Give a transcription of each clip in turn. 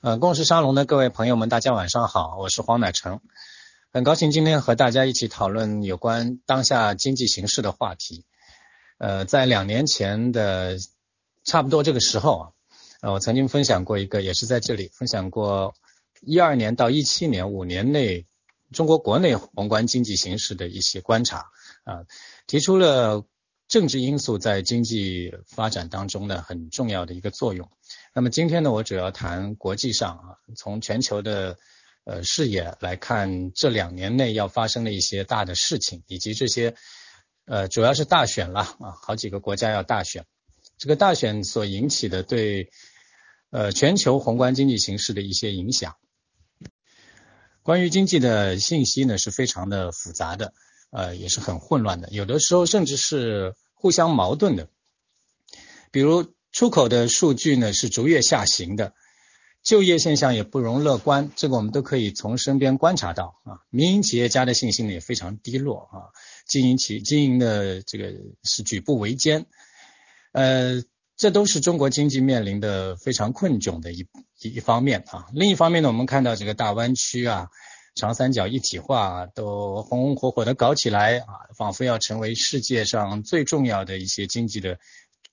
呃，共识沙龙的各位朋友们，大家晚上好，我是黄乃成，很高兴今天和大家一起讨论有关当下经济形势的话题。呃，在两年前的差不多这个时候啊，呃，我曾经分享过一个，也是在这里分享过一二年到一七年五年内中国国内宏观经济形势的一些观察啊，提出了政治因素在经济发展当中呢很重要的一个作用。那么今天呢，我主要谈国际上啊，从全球的呃视野来看，这两年内要发生的一些大的事情，以及这些呃主要是大选了啊，好几个国家要大选，这个大选所引起的对呃全球宏观经济形势的一些影响。关于经济的信息呢是非常的复杂的，呃也是很混乱的，有的时候甚至是互相矛盾的，比如。出口的数据呢是逐月下行的，就业现象也不容乐观，这个我们都可以从身边观察到啊。民营企业家的信心呢也非常低落啊，经营企经营的这个是举步维艰，呃，这都是中国经济面临的非常困窘的一一一方面啊。另一方面呢，我们看到这个大湾区啊、长三角一体化都红红火火的搞起来啊，仿佛要成为世界上最重要的一些经济的。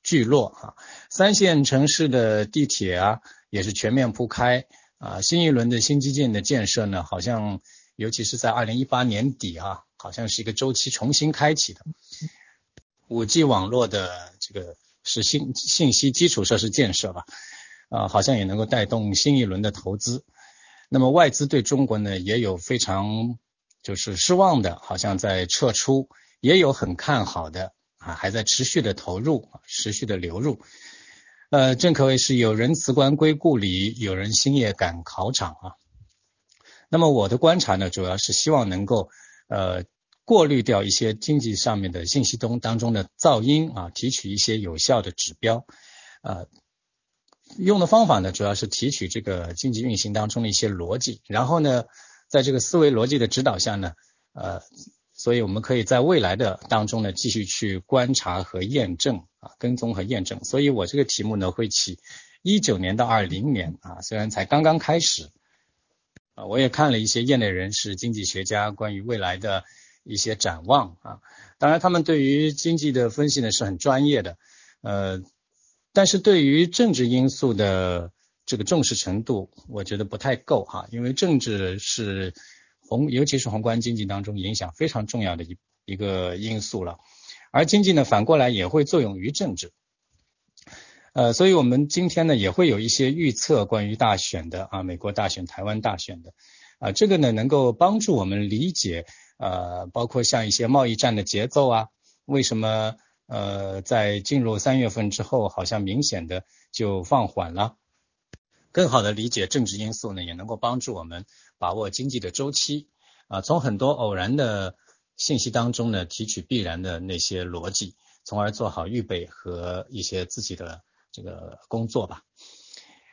聚落啊，三线城市的地铁啊也是全面铺开啊，新一轮的新基建的建设呢，好像尤其是在二零一八年底啊，好像是一个周期重新开启的。五 G 网络的这个是信信息基础设施建设吧，啊，好像也能够带动新一轮的投资。那么外资对中国呢也有非常就是失望的，好像在撤出，也有很看好的。啊，还在持续的投入，持续的流入，呃，正可谓是有人辞官归故里，有人星夜赶考场啊。那么我的观察呢，主要是希望能够呃过滤掉一些经济上面的信息中当中的噪音啊，提取一些有效的指标，呃，用的方法呢，主要是提取这个经济运行当中的一些逻辑，然后呢，在这个思维逻辑的指导下呢，呃。所以，我们可以在未来的当中呢，继续去观察和验证啊，跟踪和验证。所以我这个题目呢，会起一九年到二零年啊，虽然才刚刚开始啊，我也看了一些业内人士、经济学家关于未来的一些展望啊。当然，他们对于经济的分析呢是很专业的，呃，但是对于政治因素的这个重视程度，我觉得不太够哈，因为政治是。宏，尤其是宏观经济当中影响非常重要的一一个因素了，而经济呢反过来也会作用于政治，呃，所以我们今天呢也会有一些预测关于大选的啊，美国大选、台湾大选的啊，这个呢能够帮助我们理解呃，包括像一些贸易战的节奏啊，为什么呃在进入三月份之后好像明显的就放缓了。更好的理解政治因素呢，也能够帮助我们把握经济的周期啊，从很多偶然的信息当中呢，提取必然的那些逻辑，从而做好预备和一些自己的这个工作吧。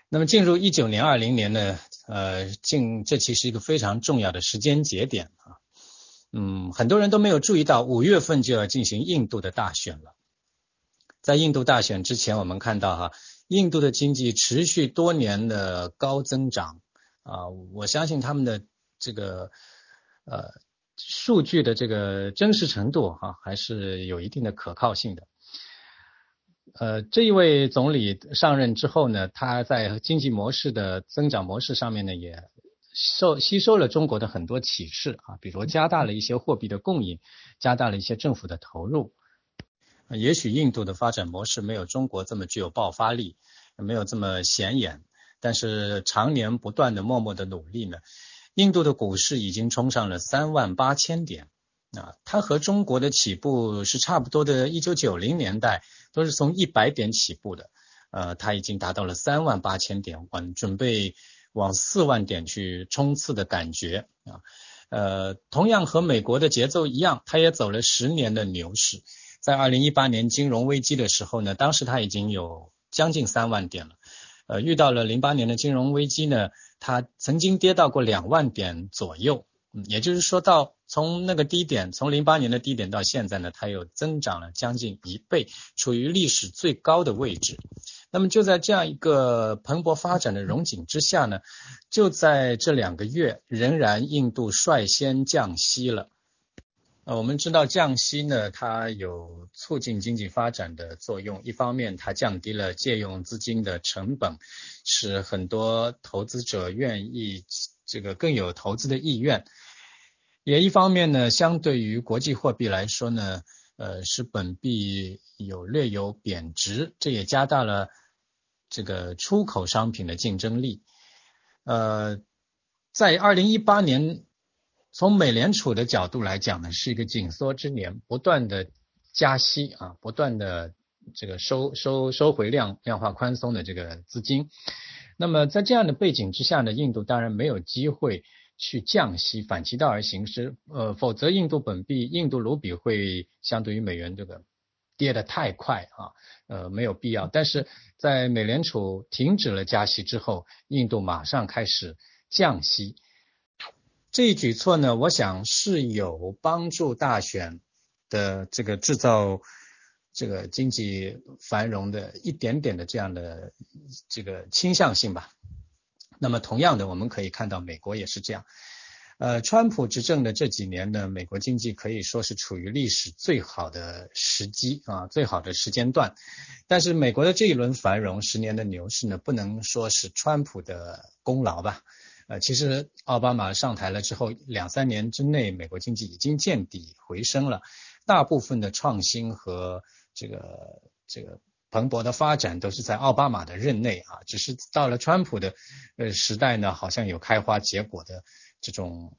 那么进入一九年、二零年呢，呃，进这其实一个非常重要的时间节点啊，嗯，很多人都没有注意到，五月份就要进行印度的大选了。在印度大选之前，我们看到哈。印度的经济持续多年的高增长啊，我相信他们的这个呃数据的这个真实程度哈，还是有一定的可靠性的。呃，这一位总理上任之后呢，他在经济模式的增长模式上面呢，也受吸收了中国的很多启示啊，比如加大了一些货币的供应，加大了一些政府的投入。也许印度的发展模式没有中国这么具有爆发力，没有这么显眼，但是常年不断的默默的努力呢，印度的股市已经冲上了三万八千点啊，它和中国的起步是差不多的，一九九零年代都是从一百点起步的，呃，它已经达到了三万八千点，往准备往四万点去冲刺的感觉啊，呃，同样和美国的节奏一样，它也走了十年的牛市。在二零一八年金融危机的时候呢，当时它已经有将近三万点了。呃，遇到了零八年的金融危机呢，它曾经跌到过两万点左右。嗯，也就是说到从那个低点，从零八年的低点到现在呢，它又增长了将近一倍，处于历史最高的位置。那么就在这样一个蓬勃发展的荣景之下呢，就在这两个月，仍然印度率先降息了。呃，我们知道降息呢，它有促进经济发展的作用。一方面，它降低了借用资金的成本，使很多投资者愿意这个更有投资的意愿。也一方面呢，相对于国际货币来说呢，呃，使本币有略有贬值，这也加大了这个出口商品的竞争力。呃，在二零一八年。从美联储的角度来讲呢，是一个紧缩之年，不断的加息啊，不断的这个收收收回量量化宽松的这个资金。那么在这样的背景之下呢，印度当然没有机会去降息，反其道而行之。呃，否则印度本币、印度卢比会相对于美元这个跌得太快啊，呃，没有必要。但是在美联储停止了加息之后，印度马上开始降息。这一举措呢，我想是有帮助大选的这个制造这个经济繁荣的一点点的这样的这个倾向性吧。那么同样的，我们可以看到美国也是这样。呃，川普执政的这几年呢，美国经济可以说是处于历史最好的时机啊，最好的时间段。但是美国的这一轮繁荣，十年的牛市呢，不能说是川普的功劳吧。呃，其实奥巴马上台了之后，两三年之内，美国经济已经见底回升了。大部分的创新和这个这个蓬勃的发展都是在奥巴马的任内啊，只是到了川普的呃时代呢，好像有开花结果的这种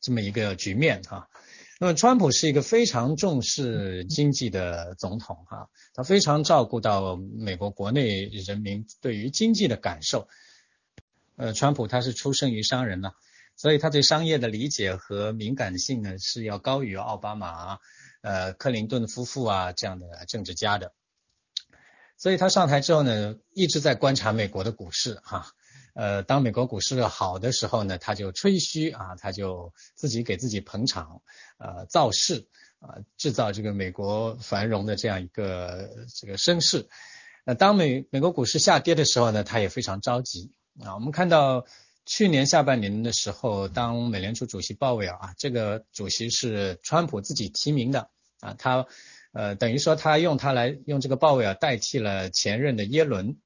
这么一个局面哈。那么，川普是一个非常重视经济的总统哈，他非常照顾到美国国内人民对于经济的感受。呃，川普他是出生于商人呐，所以他对商业的理解和敏感性呢是要高于奥巴马、呃克林顿夫妇啊这样的政治家的。所以他上台之后呢，一直在观察美国的股市哈。呃，当美国股市好的时候呢，他就吹嘘啊，他就自己给自己捧场，呃，造势啊，制造这个美国繁荣的这样一个这个声势。那当美美国股市下跌的时候呢，他也非常着急。啊，我们看到去年下半年的时候，当美联储主席鲍威尔啊，这个主席是川普自己提名的啊，他呃等于说他用他来用这个鲍威尔代替了前任的耶伦。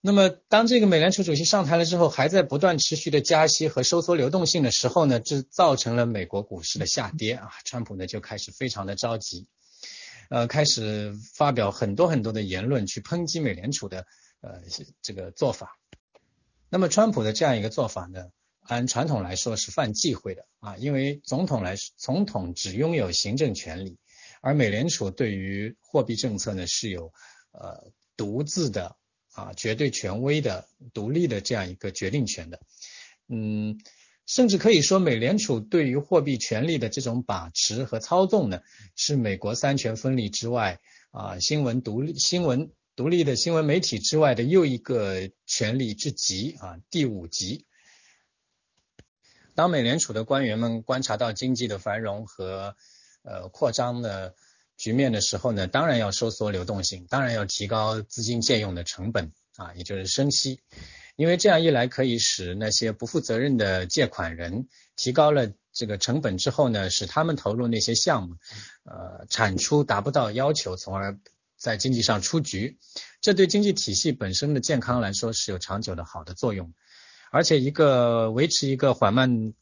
那么当这个美联储主席上台了之后，还在不断持续的加息和收缩流动性的时候呢，这造成了美国股市的下跌啊，川普呢就开始非常的着急，呃，开始发表很多很多的言论去抨击美联储的呃这个做法。那么，川普的这样一个做法呢，按传统来说是犯忌讳的啊，因为总统来说，总统只拥有行政权力，而美联储对于货币政策呢是有呃独自的啊绝对权威的独立的这样一个决定权的，嗯，甚至可以说，美联储对于货币权力的这种把持和操纵呢，是美国三权分立之外啊新闻独立新闻。独立的新闻媒体之外的又一个权力之极啊，第五级。当美联储的官员们观察到经济的繁荣和呃扩张的局面的时候呢，当然要收缩流动性，当然要提高资金借用的成本啊，也就是升息，因为这样一来可以使那些不负责任的借款人提高了这个成本之后呢，使他们投入那些项目，呃，产出达不到要求，从而。在经济上出局，这对经济体系本身的健康来说是有长久的好的作用，而且一个维持一个缓慢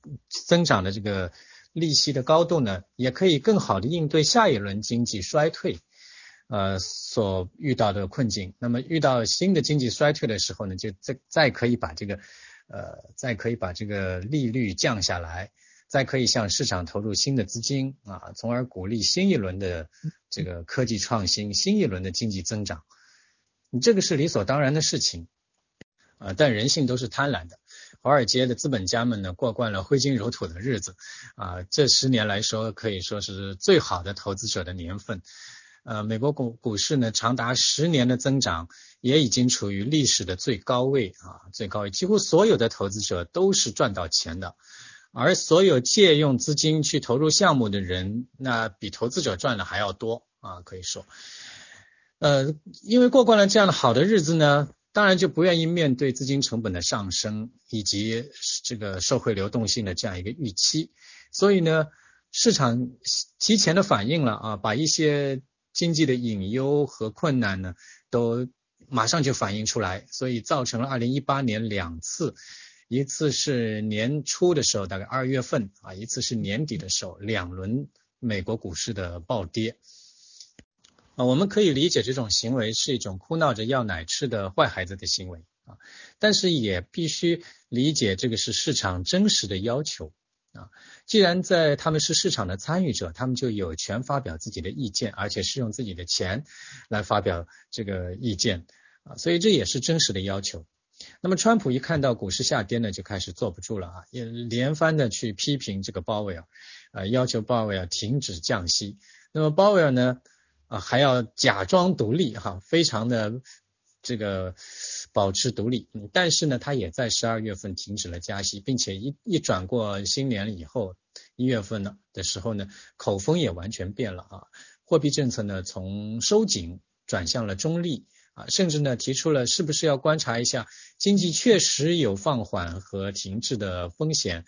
增长的这个利息的高度呢，也可以更好的应对下一轮经济衰退，呃所遇到的困境。那么遇到新的经济衰退的时候呢，就再再可以把这个呃再可以把这个利率降下来。再可以向市场投入新的资金啊，从而鼓励新一轮的这个科技创新，新一轮的经济增长。这个是理所当然的事情啊，但人性都是贪婪的。华尔街的资本家们呢，过惯了挥金如土的日子啊，这十年来说可以说是最好的投资者的年份。呃，美国股股市呢，长达十年的增长，也已经处于历史的最高位啊，最高位，几乎所有的投资者都是赚到钱的。而所有借用资金去投入项目的人，那比投资者赚的还要多啊，可以说。呃，因为过惯了这样的好的日子呢，当然就不愿意面对资金成本的上升以及这个社会流动性的这样一个预期，所以呢，市场提前的反映了啊，把一些经济的隐忧和困难呢，都马上就反映出来，所以造成了二零一八年两次，一次是年初的时候，大概二月份啊，一次是年底的时候，两轮美国股市的暴跌。啊，我们可以理解这种行为是一种哭闹着要奶吃的坏孩子的行为啊，但是也必须理解这个是市场真实的要求啊。既然在他们是市场的参与者，他们就有权发表自己的意见，而且是用自己的钱来发表这个意见啊，所以这也是真实的要求。那么，川普一看到股市下跌呢，就开始坐不住了啊，也连番的去批评这个鲍威尔，呃，要求鲍威尔停止降息。那么，鲍威尔呢？啊，还要假装独立哈，非常的这个保持独立，嗯，但是呢，他也在十二月份停止了加息，并且一一转过新年以后，一月份呢的时候呢，口风也完全变了啊，货币政策呢从收紧转向了中立啊，甚至呢提出了是不是要观察一下经济确实有放缓和停滞的风险，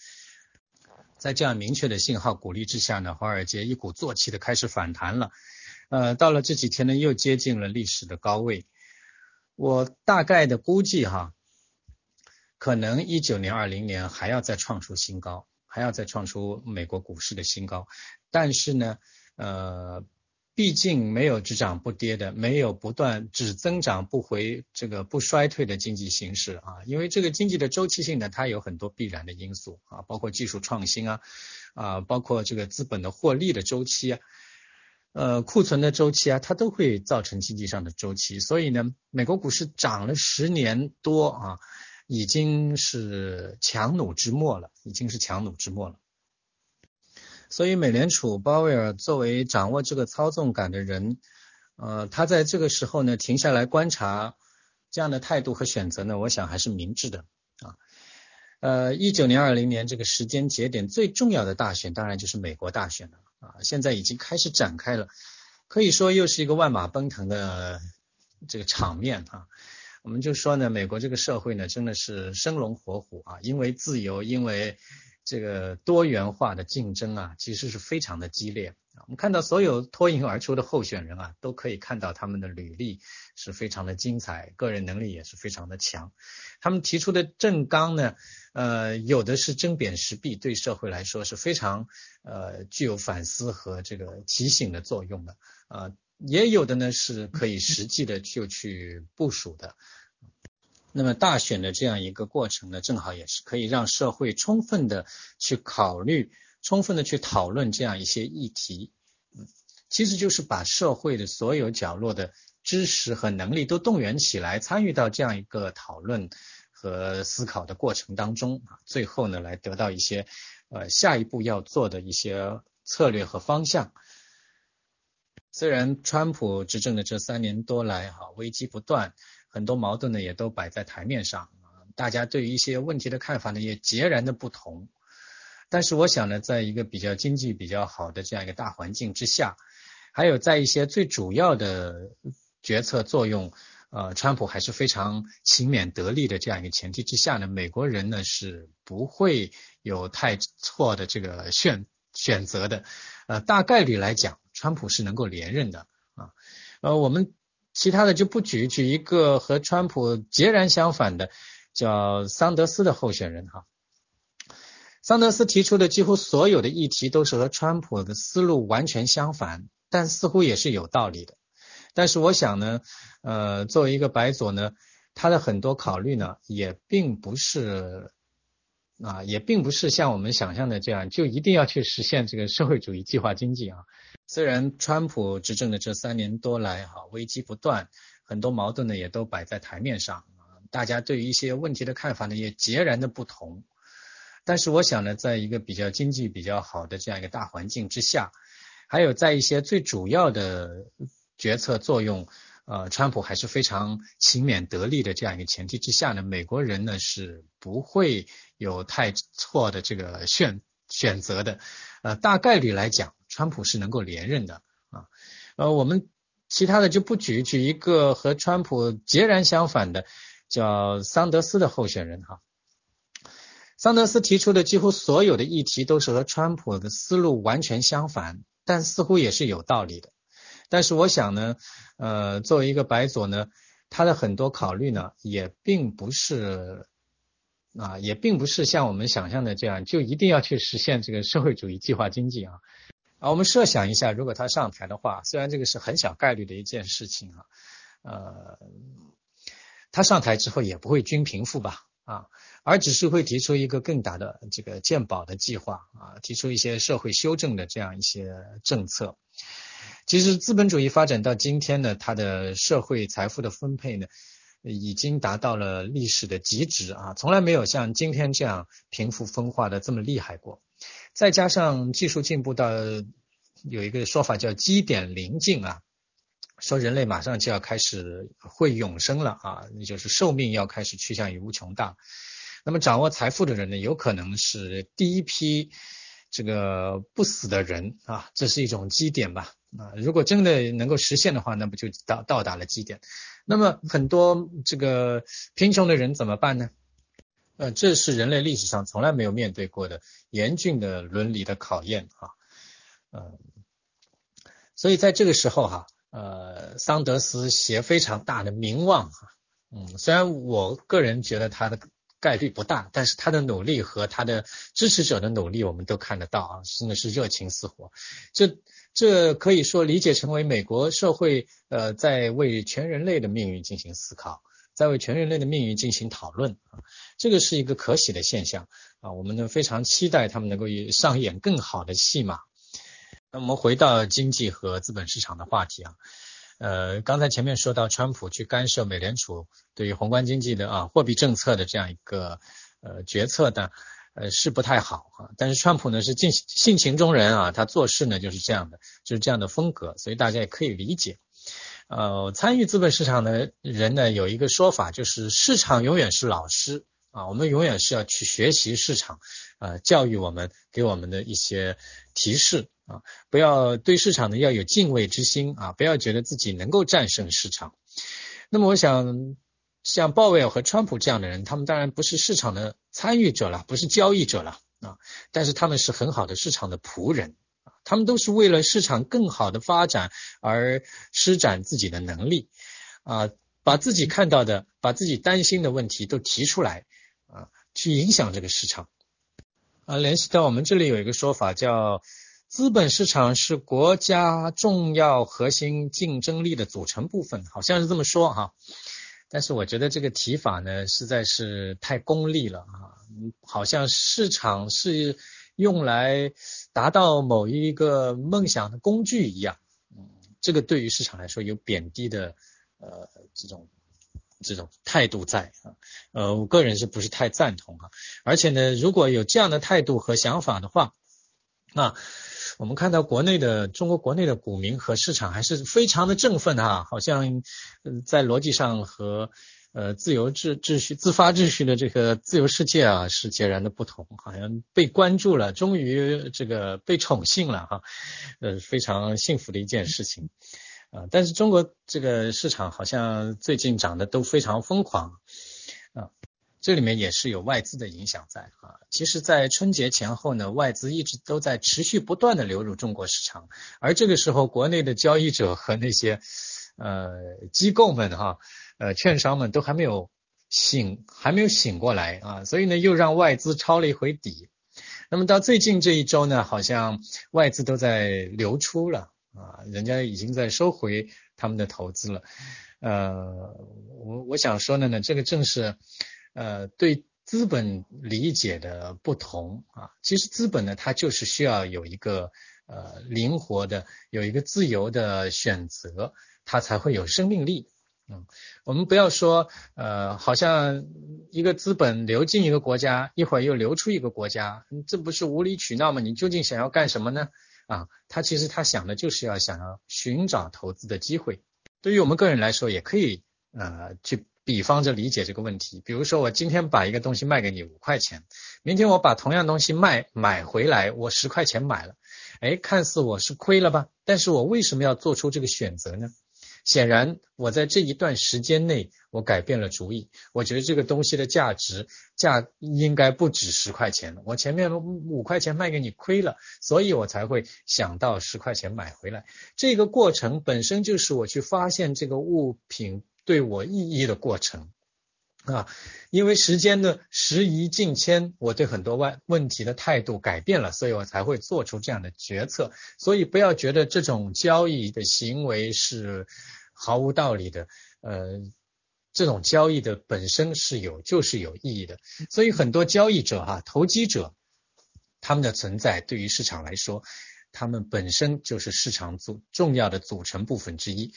在这样明确的信号鼓励之下呢，华尔街一鼓作气的开始反弹了。呃，到了这几天呢，又接近了历史的高位。我大概的估计哈，可能一九年、二零年还要再创出新高，还要再创出美国股市的新高。但是呢，呃，毕竟没有只涨不跌的，没有不断只增长不回这个不衰退的经济形势啊。因为这个经济的周期性呢，它有很多必然的因素啊，包括技术创新啊，啊，包括这个资本的获利的周期啊。呃，库存的周期啊，它都会造成经济上的周期，所以呢，美国股市涨了十年多啊，已经是强弩之末了，已经是强弩之末了。所以，美联储鲍威尔作为掌握这个操纵感的人，呃，他在这个时候呢，停下来观察，这样的态度和选择呢，我想还是明智的。呃，一九年、二零年这个时间节点最重要的大选，当然就是美国大选了。啊，现在已经开始展开了，可以说又是一个万马奔腾的这个场面啊。我们就说呢，美国这个社会呢，真的是生龙活虎啊，因为自由，因为这个多元化的竞争啊，其实是非常的激烈。我们看到所有脱颖而出的候选人啊，都可以看到他们的履历是非常的精彩，个人能力也是非常的强。他们提出的政纲呢，呃，有的是针砭时弊，对社会来说是非常呃具有反思和这个提醒的作用的，啊，也有的呢是可以实际的就去部署的。那么大选的这样一个过程呢，正好也是可以让社会充分的去考虑。充分的去讨论这样一些议题，嗯，其实就是把社会的所有角落的知识和能力都动员起来，参与到这样一个讨论和思考的过程当中啊，最后呢，来得到一些呃下一步要做的一些策略和方向。虽然川普执政的这三年多来哈，危机不断，很多矛盾呢也都摆在台面上，大家对于一些问题的看法呢也截然的不同。但是我想呢，在一个比较经济比较好的这样一个大环境之下，还有在一些最主要的决策作用，呃，川普还是非常勤勉得力的这样一个前提之下呢，美国人呢是不会有太错的这个选选择的，呃，大概率来讲，川普是能够连任的啊，呃，我们其他的就不举，举一个和川普截然相反的，叫桑德斯的候选人哈。桑德斯提出的几乎所有的议题都是和川普的思路完全相反，但似乎也是有道理的。但是我想呢，呃，作为一个白左呢，他的很多考虑呢，也并不是啊，也并不是像我们想象的这样，就一定要去实现这个社会主义计划经济啊。虽然川普执政的这三年多来哈，危机不断，很多矛盾呢也都摆在台面上，大家对于一些问题的看法呢也截然的不同。但是我想呢，在一个比较经济比较好的这样一个大环境之下，还有在一些最主要的决策作用，呃，川普还是非常勤勉得力的这样一个前提之下呢，美国人呢是不会有太错的这个选选择的，呃，大概率来讲，川普是能够连任的啊，呃，我们其他的就不举，举一个和川普截然相反的，叫桑德斯的候选人哈。桑德斯提出的几乎所有的议题都是和川普的思路完全相反，但似乎也是有道理的。但是我想呢，呃，作为一个白左呢，他的很多考虑呢，也并不是啊，也并不是像我们想象的这样，就一定要去实现这个社会主义计划经济啊。啊，我们设想一下，如果他上台的话，虽然这个是很小概率的一件事情啊，呃，他上台之后也不会均贫富吧，啊，而只是会提出一个更大的这个健保的计划啊，提出一些社会修正的这样一些政策。其实资本主义发展到今天呢，它的社会财富的分配呢，已经达到了历史的极值啊，从来没有像今天这样贫富分化的这么厉害过。再加上技术进步到有一个说法叫基点临近啊，说人类马上就要开始会永生了啊，就是寿命要开始趋向于无穷大。那么掌握财富的人呢，有可能是第一批这个不死的人啊，这是一种基点吧啊。如果真的能够实现的话，那不就到到达了基点？那么很多这个贫穷的人怎么办呢？呃，这是人类历史上从来没有面对过的严峻的伦理的考验啊，嗯，所以在这个时候哈，呃，桑德斯携非常大的名望哈，嗯，虽然我个人觉得他的概率不大，但是他的努力和他的支持者的努力我们都看得到啊，真的是热情似火，这这可以说理解成为美国社会呃在为全人类的命运进行思考。在为全人类的命运进行讨论啊，这个是一个可喜的现象啊，我们呢非常期待他们能够上演更好的戏码。那我们回到经济和资本市场的话题啊，呃，刚才前面说到川普去干涉美联储对于宏观经济的啊货币政策的这样一个呃决策的呃是不太好啊，但是川普呢是性性情中人啊，他做事呢就是这样的，就是这样的风格，所以大家也可以理解。呃，参与资本市场的人呢，有一个说法，就是市场永远是老师啊，我们永远是要去学习市场，呃，教育我们给我们的一些提示啊，不要对市场呢要有敬畏之心啊，不要觉得自己能够战胜市场。那么，我想像鲍威尔和川普这样的人，他们当然不是市场的参与者了，不是交易者了啊，但是他们是很好的市场的仆人。他们都是为了市场更好的发展而施展自己的能力，啊，把自己看到的、把自己担心的问题都提出来，啊，去影响这个市场。啊，联系到我们这里有一个说法叫资本市场是国家重要核心竞争力的组成部分，好像是这么说哈。但是我觉得这个提法呢实在是太功利了啊，好像市场是。用来达到某一个梦想的工具一样，嗯，这个对于市场来说有贬低的呃这种这种态度在啊，呃，我个人是不是太赞同啊？而且呢，如果有这样的态度和想法的话，那我们看到国内的中国国内的股民和市场还是非常的振奋啊，好像在逻辑上和。呃，自由秩秩序、自发秩序的这个自由世界啊，是截然的不同，好像被关注了，终于这个被宠幸了哈，呃，非常幸福的一件事情啊。但是中国这个市场好像最近涨得都非常疯狂啊，这里面也是有外资的影响在啊。其实，在春节前后呢，外资一直都在持续不断的流入中国市场，而这个时候，国内的交易者和那些呃机构们哈。呃，券商们都还没有醒，还没有醒过来啊，所以呢，又让外资抄了一回底。那么到最近这一周呢，好像外资都在流出了啊，人家已经在收回他们的投资了。呃，我我想说的呢，这个正是呃对资本理解的不同啊。其实资本呢，它就是需要有一个呃灵活的，有一个自由的选择，它才会有生命力。嗯，我们不要说，呃，好像一个资本流进一个国家，一会儿又流出一个国家，这不是无理取闹吗？你究竟想要干什么呢？啊，他其实他想的就是要想要寻找投资的机会。对于我们个人来说，也可以呃去比方着理解这个问题。比如说，我今天把一个东西卖给你五块钱，明天我把同样东西卖买回来，我十块钱买了，哎，看似我是亏了吧？但是我为什么要做出这个选择呢？显然，我在这一段时间内，我改变了主意。我觉得这个东西的价值价应该不止十块钱。我前面五块钱卖给你亏了，所以我才会想到十块钱买回来。这个过程本身就是我去发现这个物品对我意义的过程。啊，因为时间的时移境迁，我对很多问问题的态度改变了，所以我才会做出这样的决策。所以不要觉得这种交易的行为是毫无道理的，呃，这种交易的本身是有就是有意义的。所以很多交易者哈，投机者，他们的存在对于市场来说，他们本身就是市场组重要的组成部分之一。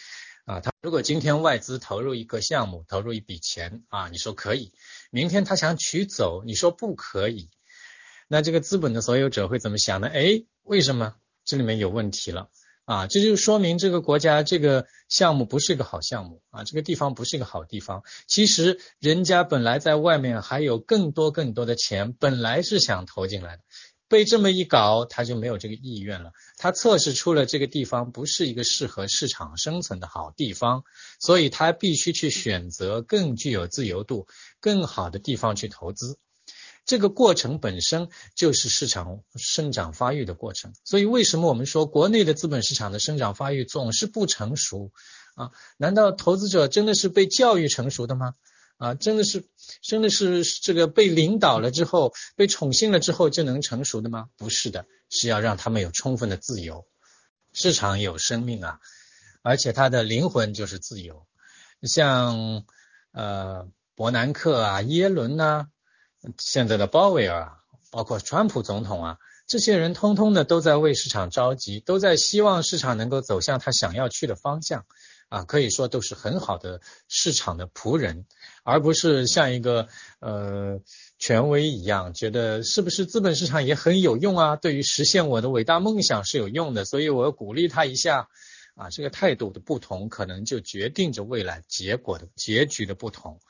啊，他如果今天外资投入一个项目，投入一笔钱啊，你说可以，明天他想取走，你说不可以，那这个资本的所有者会怎么想呢？哎，为什么这里面有问题了？啊，这就说明这个国家这个项目不是一个好项目啊，这个地方不是一个好地方。其实人家本来在外面还有更多更多的钱，本来是想投进来的。被这么一搞，他就没有这个意愿了。他测试出了这个地方不是一个适合市场生存的好地方，所以他必须去选择更具有自由度、更好的地方去投资。这个过程本身就是市场生长发育的过程。所以，为什么我们说国内的资本市场的生长发育总是不成熟啊？难道投资者真的是被教育成熟的吗？啊，真的是，真的是这个被领导了之后，被宠幸了之后就能成熟的吗？不是的，是要让他们有充分的自由。市场有生命啊，而且它的灵魂就是自由。像呃伯南克啊、耶伦呐，现在的鲍威尔啊，包括川普总统啊，这些人通通的都在为市场着急，都在希望市场能够走向他想要去的方向。啊，可以说都是很好的市场的仆人，而不是像一个呃权威一样，觉得是不是资本市场也很有用啊？对于实现我的伟大梦想是有用的，所以我要鼓励他一下。啊，这个态度的不同，可能就决定着未来结果的结局的不同。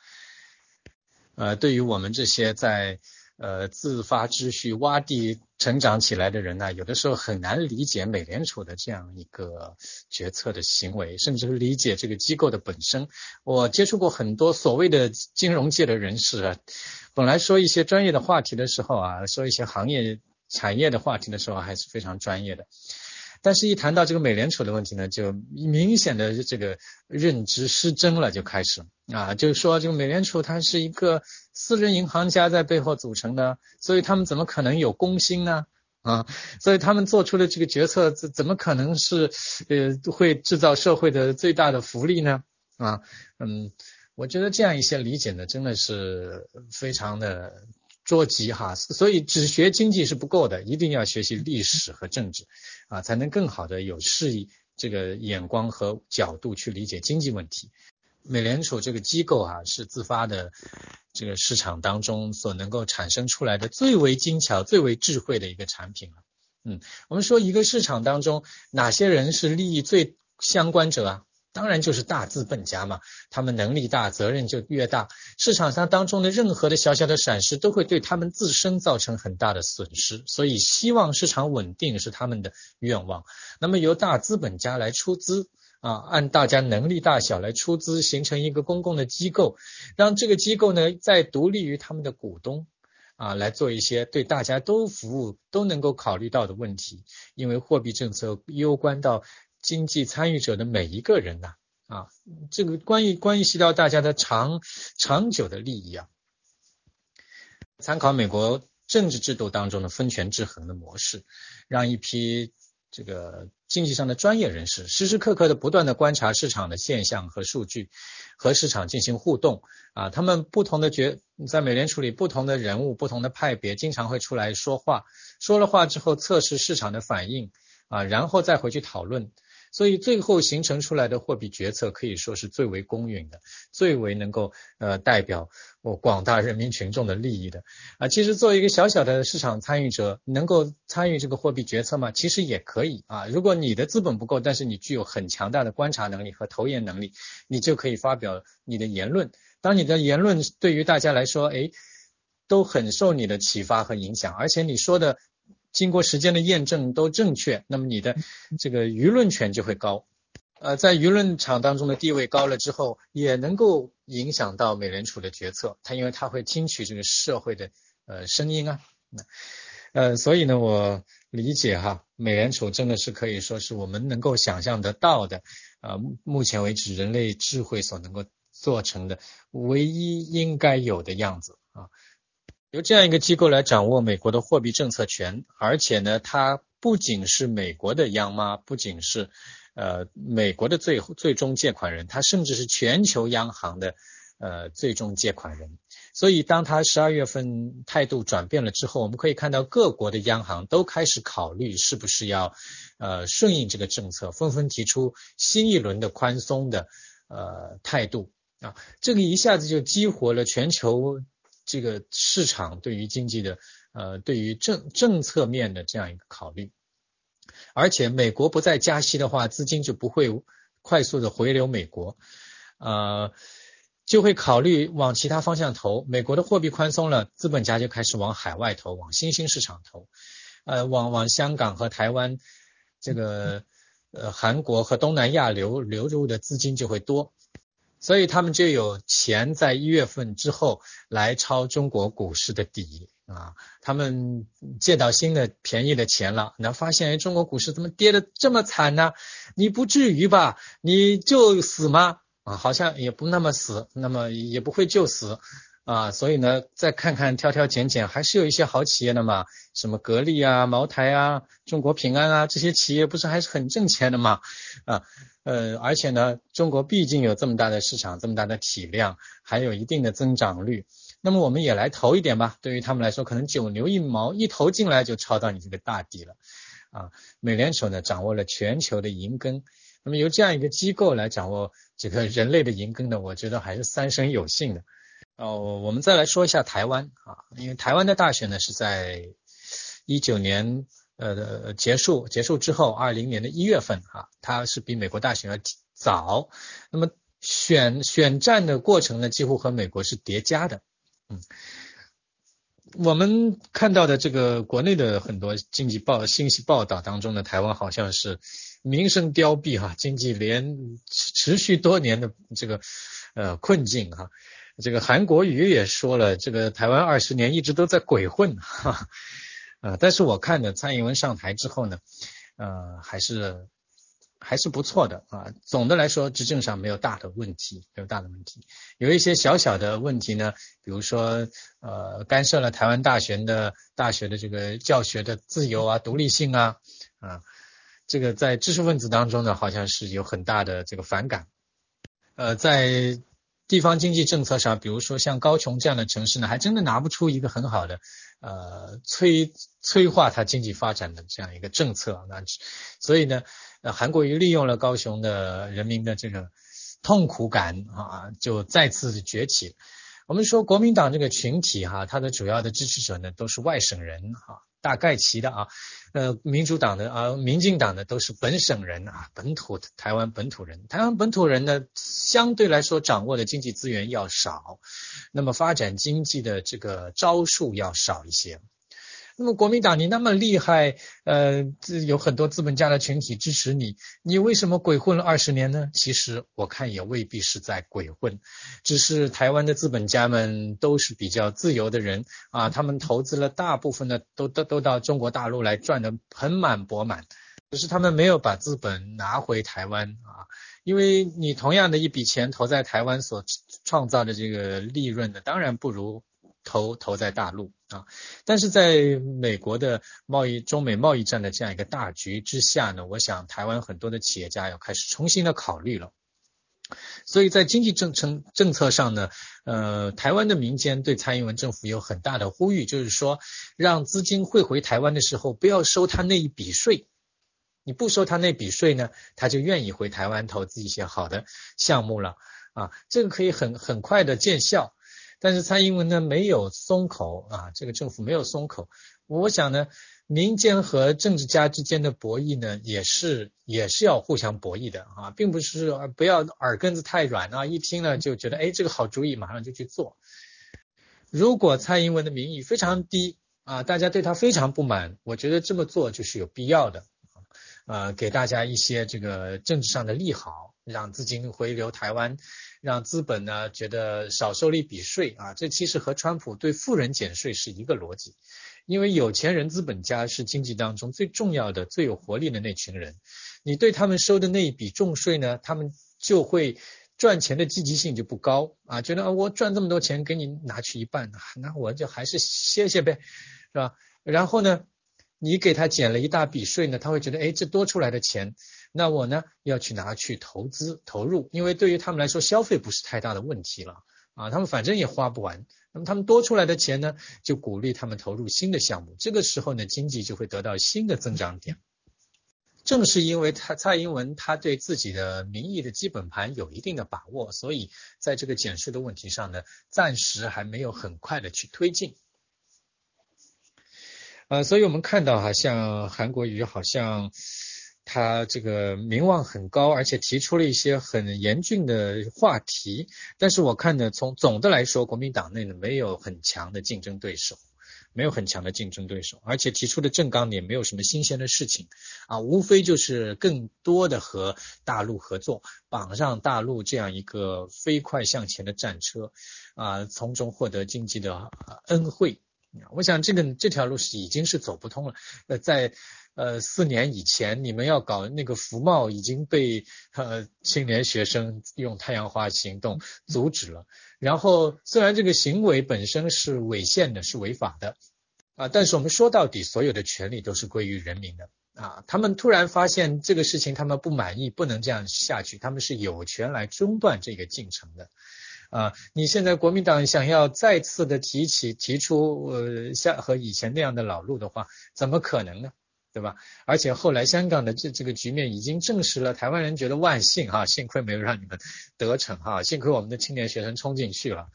呃，对于我们这些在呃自发秩序洼地。成长起来的人呢，有的时候很难理解美联储的这样一个决策的行为，甚至理解这个机构的本身。我接触过很多所谓的金融界的人士啊，本来说一些专业的话题的时候啊，说一些行业产业的话题的时候，还是非常专业的。但是，一谈到这个美联储的问题呢，就明显的这个认知失真了，就开始啊，就是说这个美联储它是一个私人银行家在背后组成的，所以他们怎么可能有公心呢？啊，所以他们做出的这个决策怎怎么可能是呃会制造社会的最大的福利呢？啊，嗯，我觉得这样一些理解呢，真的是非常的。捉急哈，所以只学经济是不够的，一定要学习历史和政治啊，才能更好的有示意这个眼光和角度去理解经济问题。美联储这个机构啊，是自发的这个市场当中所能够产生出来的最为精巧、最为智慧的一个产品了。嗯，我们说一个市场当中哪些人是利益最相关者啊？当然就是大资本家嘛，他们能力大，责任就越大。市场上当中的任何的小小的闪失，都会对他们自身造成很大的损失。所以，希望市场稳定是他们的愿望。那么，由大资本家来出资啊，按大家能力大小来出资，形成一个公共的机构，让这个机构呢，在独立于他们的股东啊，来做一些对大家都服务、都能够考虑到的问题。因为货币政策攸关到。经济参与者的每一个人呐，啊，这个关于关系到大家的长长久的利益啊。参考美国政治制度当中的分权制衡的模式，让一批这个经济上的专业人士时时刻刻的不断的观察市场的现象和数据，和市场进行互动啊。他们不同的角在美联储里不同的人物、不同的派别，经常会出来说话，说了话之后测试市场的反应啊，然后再回去讨论。所以最后形成出来的货币决策可以说是最为公允的，最为能够呃代表我广大人民群众的利益的啊。其实作为一个小小的市场参与者，能够参与这个货币决策吗？其实也可以啊。如果你的资本不够，但是你具有很强大的观察能力和投研能力，你就可以发表你的言论。当你的言论对于大家来说，哎，都很受你的启发和影响，而且你说的。经过时间的验证都正确，那么你的这个舆论权就会高。呃，在舆论场当中的地位高了之后，也能够影响到美联储的决策。他因为他会听取这个社会的呃声音啊，呃，所以呢，我理解哈，美联储真的是可以说是我们能够想象得到的，呃，目前为止人类智慧所能够做成的唯一应该有的样子啊。由这样一个机构来掌握美国的货币政策权，而且呢，它不仅是美国的央妈，不仅是。呃，美国的最最终借款人，它甚至是全球央行的呃最终借款人。所以，当他十二月份态度转变了之后，我们可以看到各国的央行都开始考虑是不是要呃顺应这个政策，纷纷提出新一轮的宽松的呃态度啊。这个一下子就激活了全球这个市场对于经济的呃对于政政策面的这样一个考虑。而且美国不再加息的话，资金就不会快速的回流美国，呃，就会考虑往其他方向投。美国的货币宽松了，资本家就开始往海外投，往新兴市场投，呃，往往香港和台湾，这个呃韩国和东南亚流流入的资金就会多，所以他们就有钱在一月份之后来抄中国股市的底。啊，他们借到新的便宜的钱了，那发现哎中国股市怎么跌的这么惨呢？你不至于吧？你就死吗？啊，好像也不那么死，那么也不会就死啊。所以呢，再看看挑挑拣拣，还是有一些好企业的嘛，什么格力啊、茅台啊、中国平安啊这些企业不是还是很挣钱的嘛？啊，呃，而且呢，中国毕竟有这么大的市场，这么大的体量，还有一定的增长率。那么我们也来投一点吧，对于他们来说，可能九牛一毛，一投进来就抄到你这个大底了啊。美联储呢，掌握了全球的银根，那么由这样一个机构来掌握这个人类的银根呢，我觉得还是三生有幸的。哦，我们再来说一下台湾啊，因为台湾的大选呢是在一九年呃结束结束之后，二零年的一月份啊，它是比美国大选要早，那么选选战的过程呢，几乎和美国是叠加的。嗯，我们看到的这个国内的很多经济报信息报道当中呢，台湾好像是民生凋敝哈，经济连持续多年的这个呃困境哈。这个韩国瑜也说了，这个台湾二十年一直都在鬼混哈。呃，但是我看呢，蔡英文上台之后呢，呃，还是。还是不错的啊，总的来说执政上没有大的问题，没有大的问题，有一些小小的问题呢，比如说呃干涉了台湾大学的大学的这个教学的自由啊、独立性啊啊，这个在知识分子当中呢，好像是有很大的这个反感，呃在。地方经济政策上，比如说像高雄这样的城市呢，还真的拿不出一个很好的呃催催化它经济发展的这样一个政策。那所以呢，呃，韩国瑜利用了高雄的人民的这个痛苦感啊，就再次崛起。我们说国民党这个群体哈，它的主要的支持者呢都是外省人哈。大概齐的啊，呃，民主党的啊，民进党的都是本省人啊，本土的台湾本土人，台湾本土人呢，相对来说掌握的经济资源要少，那么发展经济的这个招数要少一些。那么国民党你那么厉害，呃，这有很多资本家的群体支持你，你为什么鬼混了二十年呢？其实我看也未必是在鬼混，只是台湾的资本家们都是比较自由的人啊，他们投资了大部分的都都都到中国大陆来赚的盆满钵满，只是他们没有把资本拿回台湾啊，因为你同样的一笔钱投在台湾所创造的这个利润呢，当然不如。投投在大陆啊，但是在美国的贸易中美贸易战的这样一个大局之下呢，我想台湾很多的企业家要开始重新的考虑了。所以在经济政政政策上呢，呃，台湾的民间对蔡英文政府有很大的呼吁，就是说让资金汇回台湾的时候，不要收他那一笔税。你不收他那笔税呢，他就愿意回台湾投资一些好的项目了啊，这个可以很很快的见效。但是蔡英文呢没有松口啊，这个政府没有松口。我想呢，民间和政治家之间的博弈呢，也是也是要互相博弈的啊，并不是不要耳根子太软啊，一听呢就觉得哎这个好主意，马上就去做。如果蔡英文的民意非常低啊，大家对他非常不满，我觉得这么做就是有必要的。呃，给大家一些这个政治上的利好，让资金回流台湾，让资本呢觉得少收了一笔税啊，这其实和川普对富人减税是一个逻辑，因为有钱人资本家是经济当中最重要的、最有活力的那群人，你对他们收的那一笔重税呢，他们就会赚钱的积极性就不高啊，觉得啊我赚这么多钱给你拿去一半，那我就还是歇歇呗，是吧？然后呢？你给他减了一大笔税呢，他会觉得，哎，这多出来的钱，那我呢要去拿去投资投入，因为对于他们来说，消费不是太大的问题了啊，他们反正也花不完，那么他们多出来的钱呢，就鼓励他们投入新的项目，这个时候呢，经济就会得到新的增长点。正是因为他蔡英文他对自己的民意的基本盘有一定的把握，所以在这个减税的问题上呢，暂时还没有很快的去推进。呃，所以我们看到哈，像韩国瑜好像他这个名望很高，而且提出了一些很严峻的话题。但是我看呢，从总的来说，国民党内呢没有很强的竞争对手，没有很强的竞争对手，而且提出的政纲也没有什么新鲜的事情啊，无非就是更多的和大陆合作，绑上大陆这样一个飞快向前的战车啊，从中获得经济的恩惠。我想这个这条路是已经是走不通了。呃，在呃四年以前，你们要搞那个服贸已经被呃青年学生用太阳花行动阻止了。然后虽然这个行为本身是违宪的，是违法的啊，但是我们说到底，所有的权利都是归于人民的啊。他们突然发现这个事情他们不满意，不能这样下去，他们是有权来中断这个进程的。啊，你现在国民党想要再次的提起提出呃像和以前那样的老路的话，怎么可能呢？对吧？而且后来香港的这这个局面已经证实了，台湾人觉得万幸哈，幸亏没有让你们得逞哈，幸亏我们的青年学生冲进去了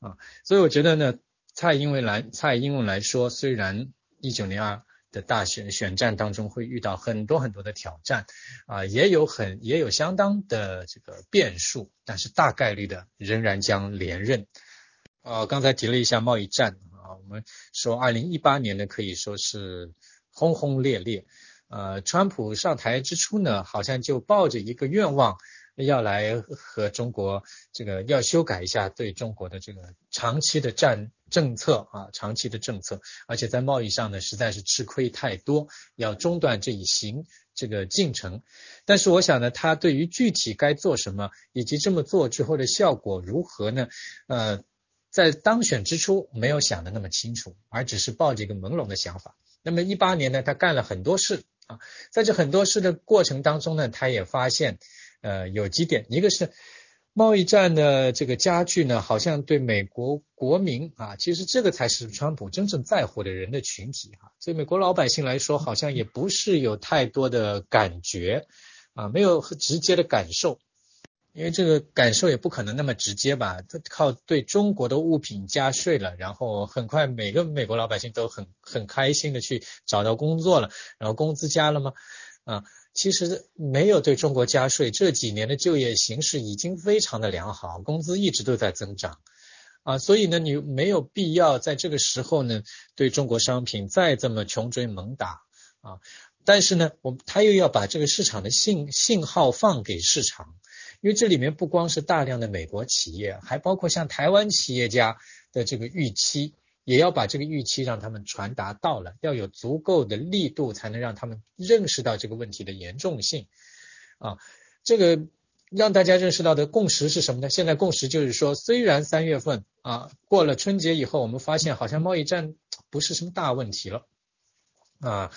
啊，所以我觉得呢，蔡英文来蔡英文来说，虽然一九年二。的大选选战当中会遇到很多很多的挑战啊，也有很也有相当的这个变数，但是大概率的仍然将连任。啊，刚才提了一下贸易战啊，我们说二零一八年呢可以说是轰轰烈烈。呃，川普上台之初呢，好像就抱着一个愿望。要来和中国这个要修改一下对中国的这个长期的战政策啊，长期的政策，而且在贸易上呢实在是吃亏太多，要中断这一行这个进程。但是我想呢，他对于具体该做什么，以及这么做之后的效果如何呢？呃，在当选之初没有想的那么清楚，而只是抱着一个朦胧的想法。那么一八年呢，他干了很多事啊，在这很多事的过程当中呢，他也发现。呃，有几点，一个是贸易战的这个加剧呢，好像对美国国民啊，其实这个才是川普真正在乎的人的群体啊，对美国老百姓来说，好像也不是有太多的感觉啊，没有直接的感受，因为这个感受也不可能那么直接吧，他靠对中国的物品加税了，然后很快每个美国老百姓都很很开心的去找到工作了，然后工资加了吗？啊。其实没有对中国加税，这几年的就业形势已经非常的良好，工资一直都在增长，啊，所以呢，你没有必要在这个时候呢对中国商品再这么穷追猛打啊。但是呢，我他又要把这个市场的信信号放给市场，因为这里面不光是大量的美国企业，还包括像台湾企业家的这个预期。也要把这个预期让他们传达到了，要有足够的力度，才能让他们认识到这个问题的严重性。啊，这个让大家认识到的共识是什么呢？现在共识就是说，虽然三月份啊过了春节以后，我们发现好像贸易战不是什么大问题了啊，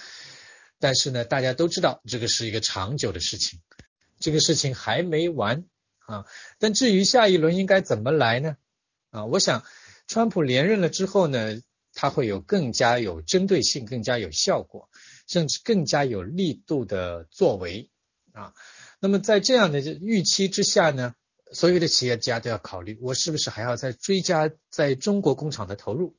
但是呢，大家都知道这个是一个长久的事情，这个事情还没完啊。但至于下一轮应该怎么来呢？啊，我想。川普连任了之后呢，他会有更加有针对性、更加有效果，甚至更加有力度的作为啊。那么在这样的预期之下呢，所有的企业家都要考虑，我是不是还要再追加在中国工厂的投入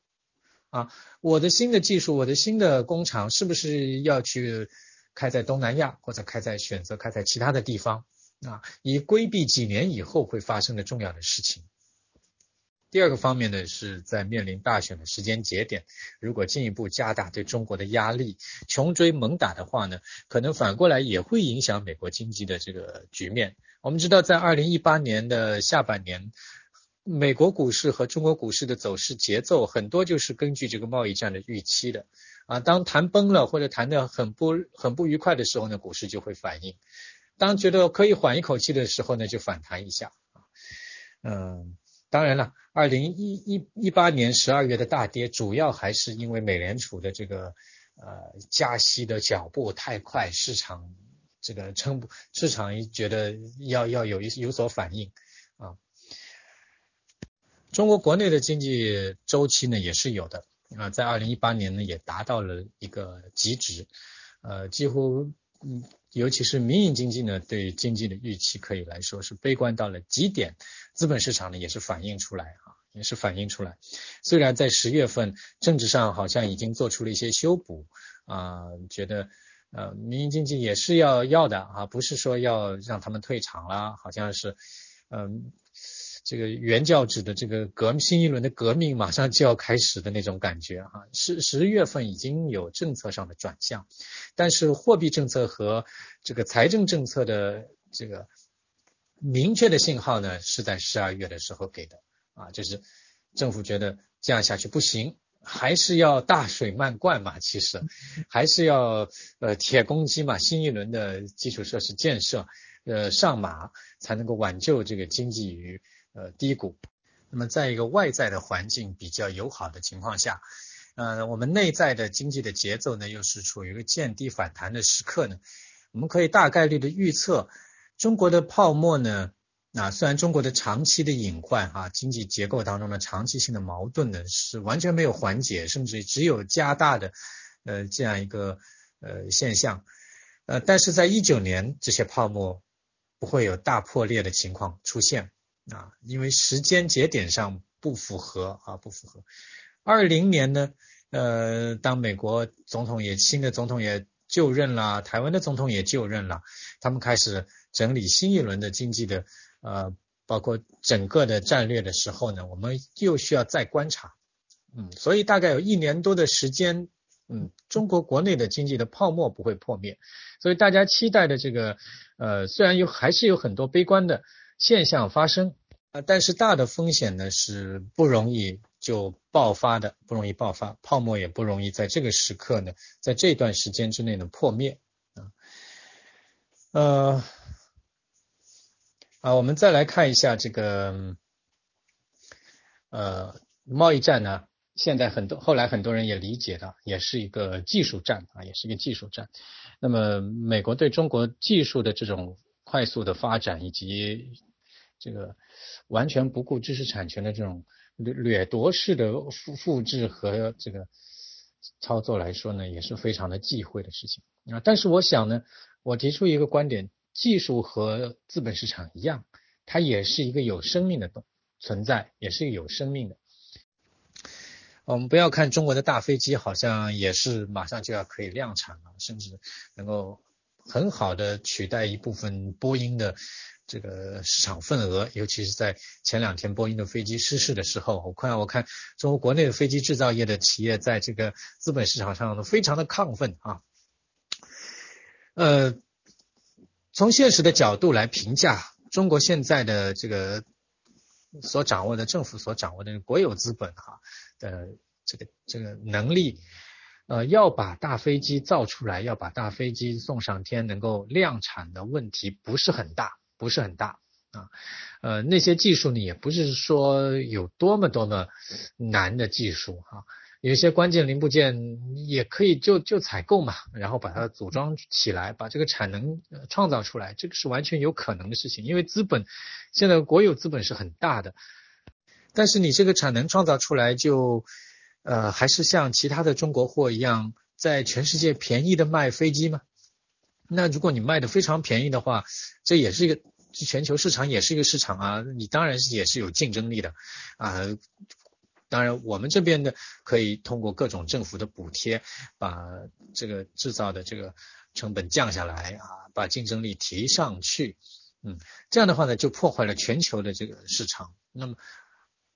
啊？我的新的技术，我的新的工厂是不是要去开在东南亚，或者开在选择开在其他的地方啊？以规避几年以后会发生的重要的事情。第二个方面呢，是在面临大选的时间节点，如果进一步加大对中国的压力，穷追猛打的话呢，可能反过来也会影响美国经济的这个局面。我们知道，在二零一八年的下半年，美国股市和中国股市的走势节奏很多就是根据这个贸易战的预期的啊。当谈崩了或者谈的很不很不愉快的时候呢，股市就会反应；当觉得可以缓一口气的时候呢，就反弹一下。嗯。当然了，二零一一一八年十二月的大跌，主要还是因为美联储的这个呃加息的脚步太快，市场这个撑不，市场觉得要要有一有所反应啊。中国国内的经济周期呢也是有的啊，在二零一八年呢也达到了一个极值，呃，几乎嗯。尤其是民营经济呢，对经济的预期可以来说是悲观到了极点，资本市场呢也是反映出来啊，也是反映出来。虽然在十月份政治上好像已经做出了一些修补啊，觉得呃民营经济也是要要的啊，不是说要让他们退场了，好像是嗯。这个原教旨的这个革新一轮的革命马上就要开始的那种感觉哈，十十月份已经有政策上的转向，但是货币政策和这个财政政策的这个明确的信号呢，是在十二月的时候给的啊，就是政府觉得这样下去不行，还是要大水漫灌嘛，其实 还是要呃铁公鸡嘛，新一轮的基础设施建设呃上马，才能够挽救这个经济与。呃，低谷。那么，在一个外在的环境比较友好的情况下，呃，我们内在的经济的节奏呢，又是处于一个见低反弹的时刻呢。我们可以大概率的预测，中国的泡沫呢，啊，虽然中国的长期的隐患啊，经济结构当中的长期性的矛盾呢，是完全没有缓解，甚至只有加大的呃这样一个呃现象，呃，但是在一九年，这些泡沫不会有大破裂的情况出现。啊，因为时间节点上不符合啊，不符合。二零年呢，呃，当美国总统也新的总统也就任了，台湾的总统也就任了，他们开始整理新一轮的经济的呃，包括整个的战略的时候呢，我们又需要再观察，嗯，所以大概有一年多的时间，嗯，中国国内的经济的泡沫不会破灭，所以大家期待的这个呃，虽然有还是有很多悲观的。现象发生啊，但是大的风险呢是不容易就爆发的，不容易爆发，泡沫也不容易在这个时刻呢，在这段时间之内呢破灭啊。呃啊，我们再来看一下这个呃贸易战呢，现在很多后来很多人也理解了，也是一个技术战啊，也是一个技术战。那么美国对中国技术的这种快速的发展以及这个完全不顾知识产权的这种掠掠夺式的复复制和这个操作来说呢，也是非常的忌讳的事情啊。但是我想呢，我提出一个观点：技术和资本市场一样，它也是一个有生命的存在，也是有生命的。我们不要看中国的大飞机，好像也是马上就要可以量产了，甚至能够很好的取代一部分波音的。这个市场份额，尤其是在前两天波音的飞机失事的时候，我看我看中国国内的飞机制造业的企业在这个资本市场上都非常的亢奋啊。呃，从现实的角度来评价，中国现在的这个所掌握的政府所掌握的国有资本哈的这个这个能力，呃，要把大飞机造出来，要把大飞机送上天，能够量产的问题不是很大。不是很大啊，呃，那些技术呢，也不是说有多么多么难的技术哈，有一些关键零部件也可以就就采购嘛，然后把它组装起来，把这个产能创造出来，这个是完全有可能的事情。因为资本现在国有资本是很大的，但是你这个产能创造出来，就呃还是像其他的中国货一样，在全世界便宜的卖飞机吗？那如果你卖的非常便宜的话，这也是一个全球市场，也是一个市场啊。你当然是也是有竞争力的啊。当然，我们这边的可以通过各种政府的补贴，把这个制造的这个成本降下来啊，把竞争力提上去。嗯，这样的话呢，就破坏了全球的这个市场。那么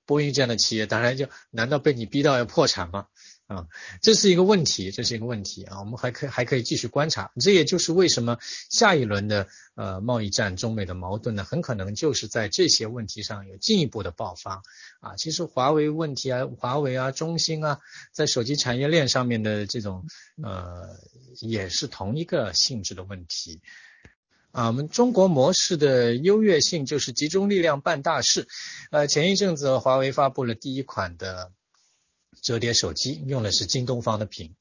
波音这样的企业，当然就难道被你逼到要破产吗？啊，这是一个问题，这是一个问题啊，我们还可以还可以继续观察。这也就是为什么下一轮的呃贸易战，中美的矛盾呢，很可能就是在这些问题上有进一步的爆发啊。其实华为问题啊，华为啊，中兴啊，在手机产业链上面的这种呃，也是同一个性质的问题啊。我们中国模式的优越性就是集中力量办大事。呃，前一阵子华为发布了第一款的。折叠手机用的是京东方的屏，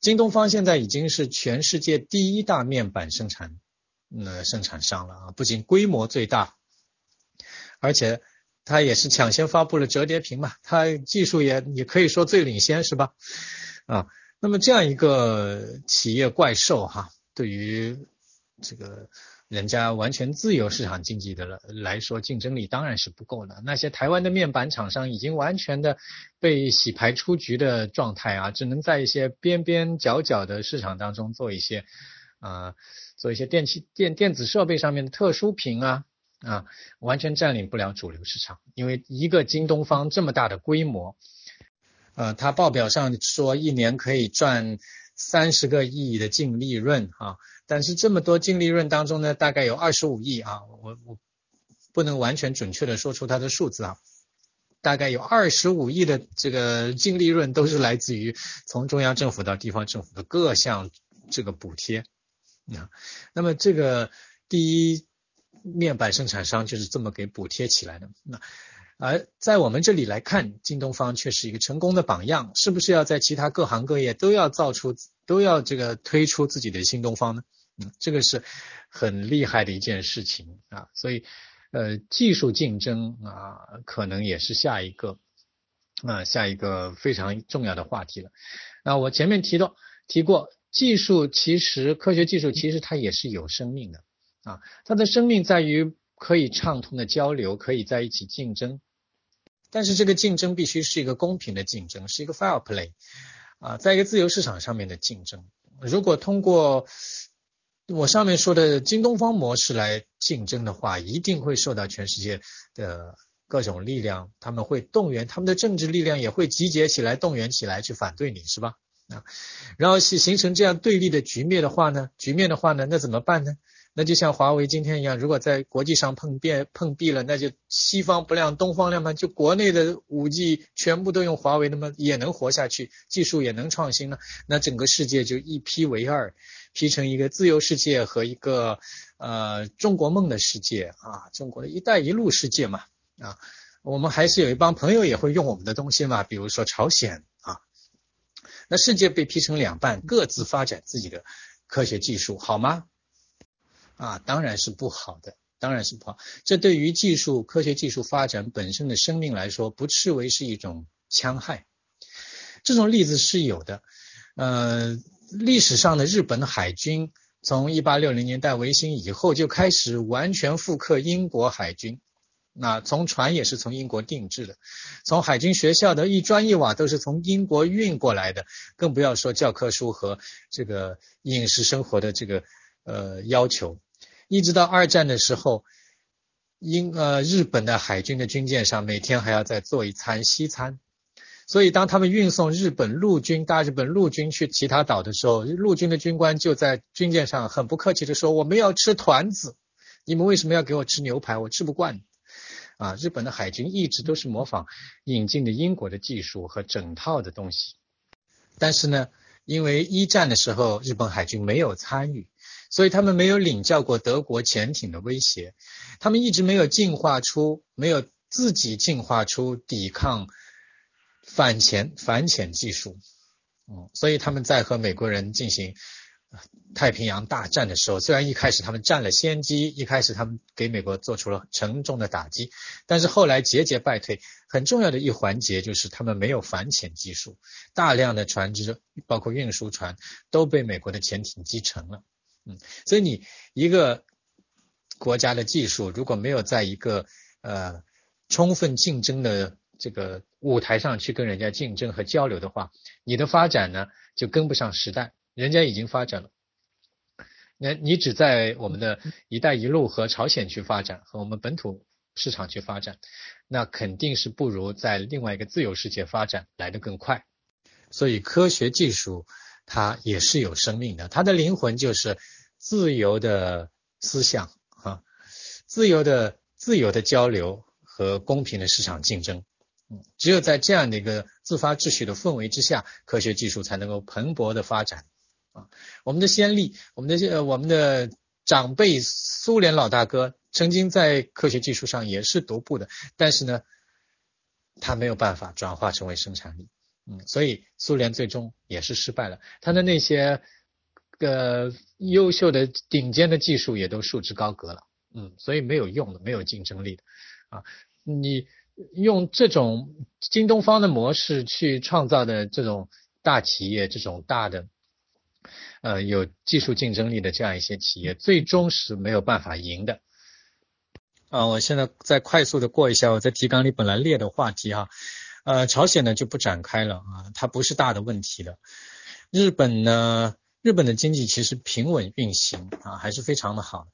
京东方现在已经是全世界第一大面板生产呃生产商了啊，不仅规模最大，而且它也是抢先发布了折叠屏嘛，它技术也也可以说最领先是吧？啊，那么这样一个企业怪兽哈，对于这个。人家完全自由市场经济的了来说，竞争力当然是不够的。那些台湾的面板厂商已经完全的被洗牌出局的状态啊，只能在一些边边角角的市场当中做一些啊，做一些电器电电子设备上面的特殊品啊啊，完全占领不了主流市场。因为一个京东方这么大的规模，呃，它报表上说一年可以赚三十个亿的净利润啊。但是这么多净利润当中呢，大概有二十五亿啊，我我不能完全准确的说出它的数字啊，大概有二十五亿的这个净利润都是来自于从中央政府到地方政府的各项这个补贴啊，那么这个第一面板生产商就是这么给补贴起来的。那而在我们这里来看，京东方却是一个成功的榜样，是不是要在其他各行各业都要造出都要这个推出自己的新东方呢？这个是很厉害的一件事情啊，所以呃，技术竞争啊，可能也是下一个啊，下一个非常重要的话题了。那我前面提到提过，技术其实科学技术其实它也是有生命的啊，它的生命在于可以畅通的交流，可以在一起竞争，但是这个竞争必须是一个公平的竞争，是一个 fair play 啊，在一个自由市场上面的竞争，如果通过我上面说的京东方模式来竞争的话，一定会受到全世界的各种力量，他们会动员他们的政治力量，也会集结起来，动员起来去反对你，是吧？啊，然后形形成这样对立的局面的话呢，局面的话呢，那怎么办呢？那就像华为今天一样，如果在国际上碰壁碰壁了，那就西方不亮东方亮嘛，就国内的五 G 全部都用华为，那么也能活下去，技术也能创新了，那整个世界就一劈为二。劈成一个自由世界和一个呃中国梦的世界啊，中国的一带一路世界嘛啊，我们还是有一帮朋友也会用我们的东西嘛，比如说朝鲜啊，那世界被劈成两半，各自发展自己的科学技术，好吗？啊，当然是不好的，当然是不好。这对于技术科学技术发展本身的生命来说，不视为是一种戕害。这种例子是有的，呃。历史上的日本海军从一八六零年代维新以后就开始完全复刻英国海军，那从船也是从英国定制的，从海军学校的一砖一瓦都是从英国运过来的，更不要说教科书和这个饮食生活的这个呃要求，一直到二战的时候，英呃日本的海军的军舰上每天还要再做一餐西餐。所以，当他们运送日本陆军大日本陆军去其他岛的时候，陆军的军官就在军舰上很不客气的说：“我们要吃团子，你们为什么要给我吃牛排？我吃不惯。”啊，日本的海军一直都是模仿引进的英国的技术和整套的东西。但是呢，因为一战的时候日本海军没有参与，所以他们没有领教过德国潜艇的威胁，他们一直没有进化出，没有自己进化出抵抗。反潜反潜技术，嗯，所以他们在和美国人进行太平洋大战的时候，虽然一开始他们占了先机，一开始他们给美国做出了沉重的打击，但是后来节节败退。很重要的一环节就是他们没有反潜技术，大量的船只，包括运输船，都被美国的潜艇击沉了。嗯，所以你一个国家的技术如果没有在一个呃充分竞争的这个舞台上去跟人家竞争和交流的话，你的发展呢就跟不上时代，人家已经发展了，那你只在我们的一带一路和朝鲜去发展，和我们本土市场去发展，那肯定是不如在另外一个自由世界发展来得更快。所以科学技术它也是有生命的，它的灵魂就是自由的思想啊，自由的自由的交流和公平的市场竞争。只有在这样的一个自发秩序的氛围之下，科学技术才能够蓬勃的发展。啊，我们的先例，我们的呃我们的长辈苏联老大哥，曾经在科学技术上也是独步的，但是呢，他没有办法转化成为生产力。嗯，所以苏联最终也是失败了，他的那些个优秀的顶尖的技术也都束之高阁了。嗯，所以没有用的，没有竞争力的。啊，你。用这种京东方的模式去创造的这种大企业，这种大的呃有技术竞争力的这样一些企业，最终是没有办法赢的。啊，我现在再快速的过一下我在提纲里本来列的话题哈，呃，朝鲜呢就不展开了啊，它不是大的问题的。日本呢，日本的经济其实平稳运行啊，还是非常的好。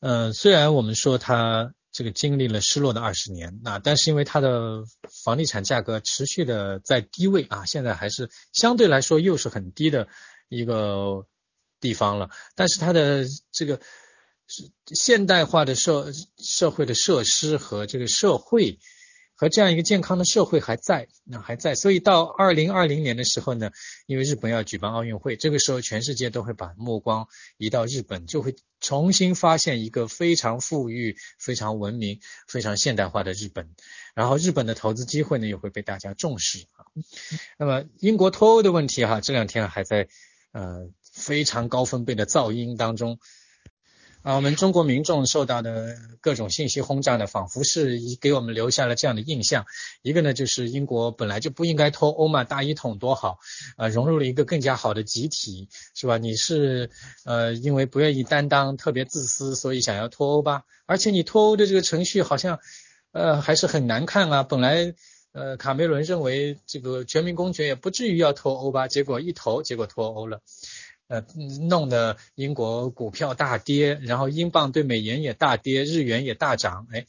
嗯，虽然我们说它。这个经历了失落的二十年，那但是因为它的房地产价格持续的在低位啊，现在还是相对来说又是很低的一个地方了。但是它的这个是现代化的社社会的设施和这个社会。和这样一个健康的社会还在，那还在，所以到二零二零年的时候呢，因为日本要举办奥运会，这个时候全世界都会把目光移到日本，就会重新发现一个非常富裕、非常文明、非常现代化的日本，然后日本的投资机会呢也会被大家重视啊。那么英国脱欧的问题哈，这两天还在呃非常高分贝的噪音当中。啊，我们中国民众受到的各种信息轰炸呢，仿佛是给我们留下了这样的印象。一个呢，就是英国本来就不应该脱欧嘛，大一统多好，呃，融入了一个更加好的集体，是吧？你是呃，因为不愿意担当，特别自私，所以想要脱欧吧？而且你脱欧的这个程序好像呃还是很难看啊。本来呃卡梅伦认为这个全民公决也不至于要脱欧吧，结果一投，结果脱欧了。呃，弄得英国股票大跌，然后英镑对美元也大跌，日元也大涨。哎，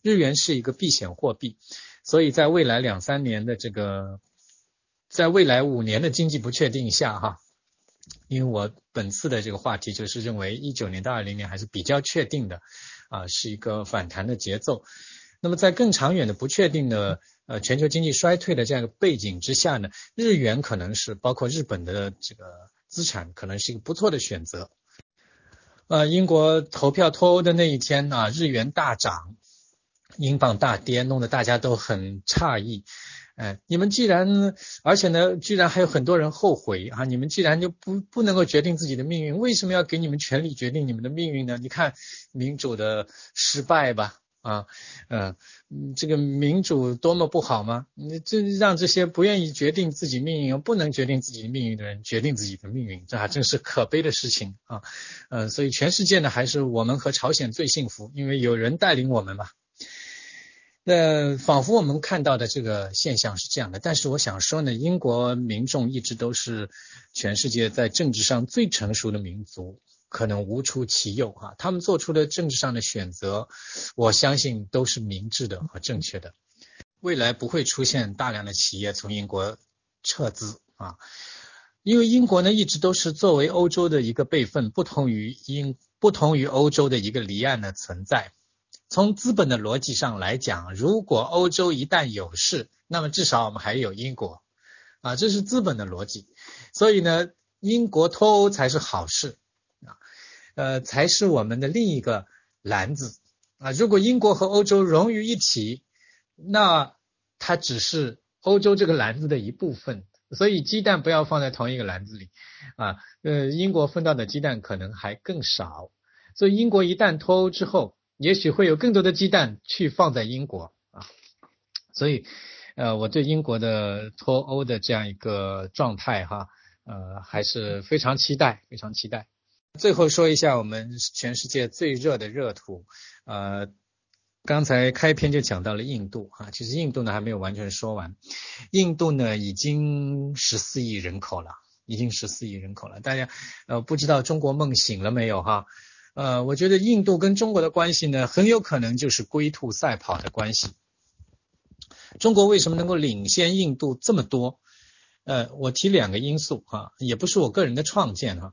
日元是一个避险货币，所以在未来两三年的这个，在未来五年的经济不确定下，哈，因为我本次的这个话题就是认为一九年到二零年还是比较确定的，啊，是一个反弹的节奏。那么在更长远的不确定的呃全球经济衰退的这样一个背景之下呢，日元可能是包括日本的这个。资产可能是一个不错的选择。呃，英国投票脱欧的那一天啊，日元大涨，英镑大跌，弄得大家都很诧异。哎，你们既然，而且呢，居然还有很多人后悔啊！你们既然就不不能够决定自己的命运，为什么要给你们权利决定你们的命运呢？你看民主的失败吧。啊，嗯，这个民主多么不好吗？你这让这些不愿意决定自己命运、不能决定自己命运的人决定自己的命运，这还真是可悲的事情啊！嗯，所以全世界呢，还是我们和朝鲜最幸福，因为有人带领我们嘛。那仿佛我们看到的这个现象是这样的，但是我想说呢，英国民众一直都是全世界在政治上最成熟的民族。可能无出其右啊，他们做出的政治上的选择，我相信都是明智的和正确的。未来不会出现大量的企业从英国撤资啊，因为英国呢一直都是作为欧洲的一个备份，不同于英不同于欧洲的一个离岸的存在。从资本的逻辑上来讲，如果欧洲一旦有事，那么至少我们还有英国啊，这是资本的逻辑。所以呢，英国脱欧才是好事。呃，才是我们的另一个篮子啊！如果英国和欧洲融于一体，那它只是欧洲这个篮子的一部分。所以鸡蛋不要放在同一个篮子里啊！呃，英国分到的鸡蛋可能还更少。所以英国一旦脱欧之后，也许会有更多的鸡蛋去放在英国啊！所以，呃，我对英国的脱欧的这样一个状态哈，呃，还是非常期待，非常期待。最后说一下我们全世界最热的热土，呃，刚才开篇就讲到了印度啊，其实印度呢还没有完全说完，印度呢已经十四亿人口了，已经十四亿人口了，大家呃不知道中国梦醒了没有哈？呃，我觉得印度跟中国的关系呢，很有可能就是龟兔赛跑的关系。中国为什么能够领先印度这么多？呃，我提两个因素哈，也不是我个人的创建哈。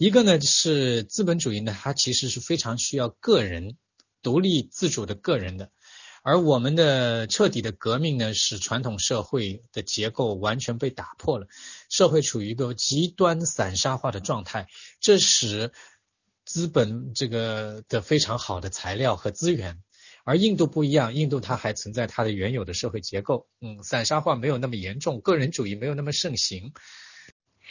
一个呢是资本主义呢，它其实是非常需要个人独立自主的个人的，而我们的彻底的革命呢，使传统社会的结构完全被打破了，社会处于一个极端散沙化的状态，这使资本这个的非常好的材料和资源，而印度不一样，印度它还存在它的原有的社会结构，嗯，散沙化没有那么严重，个人主义没有那么盛行。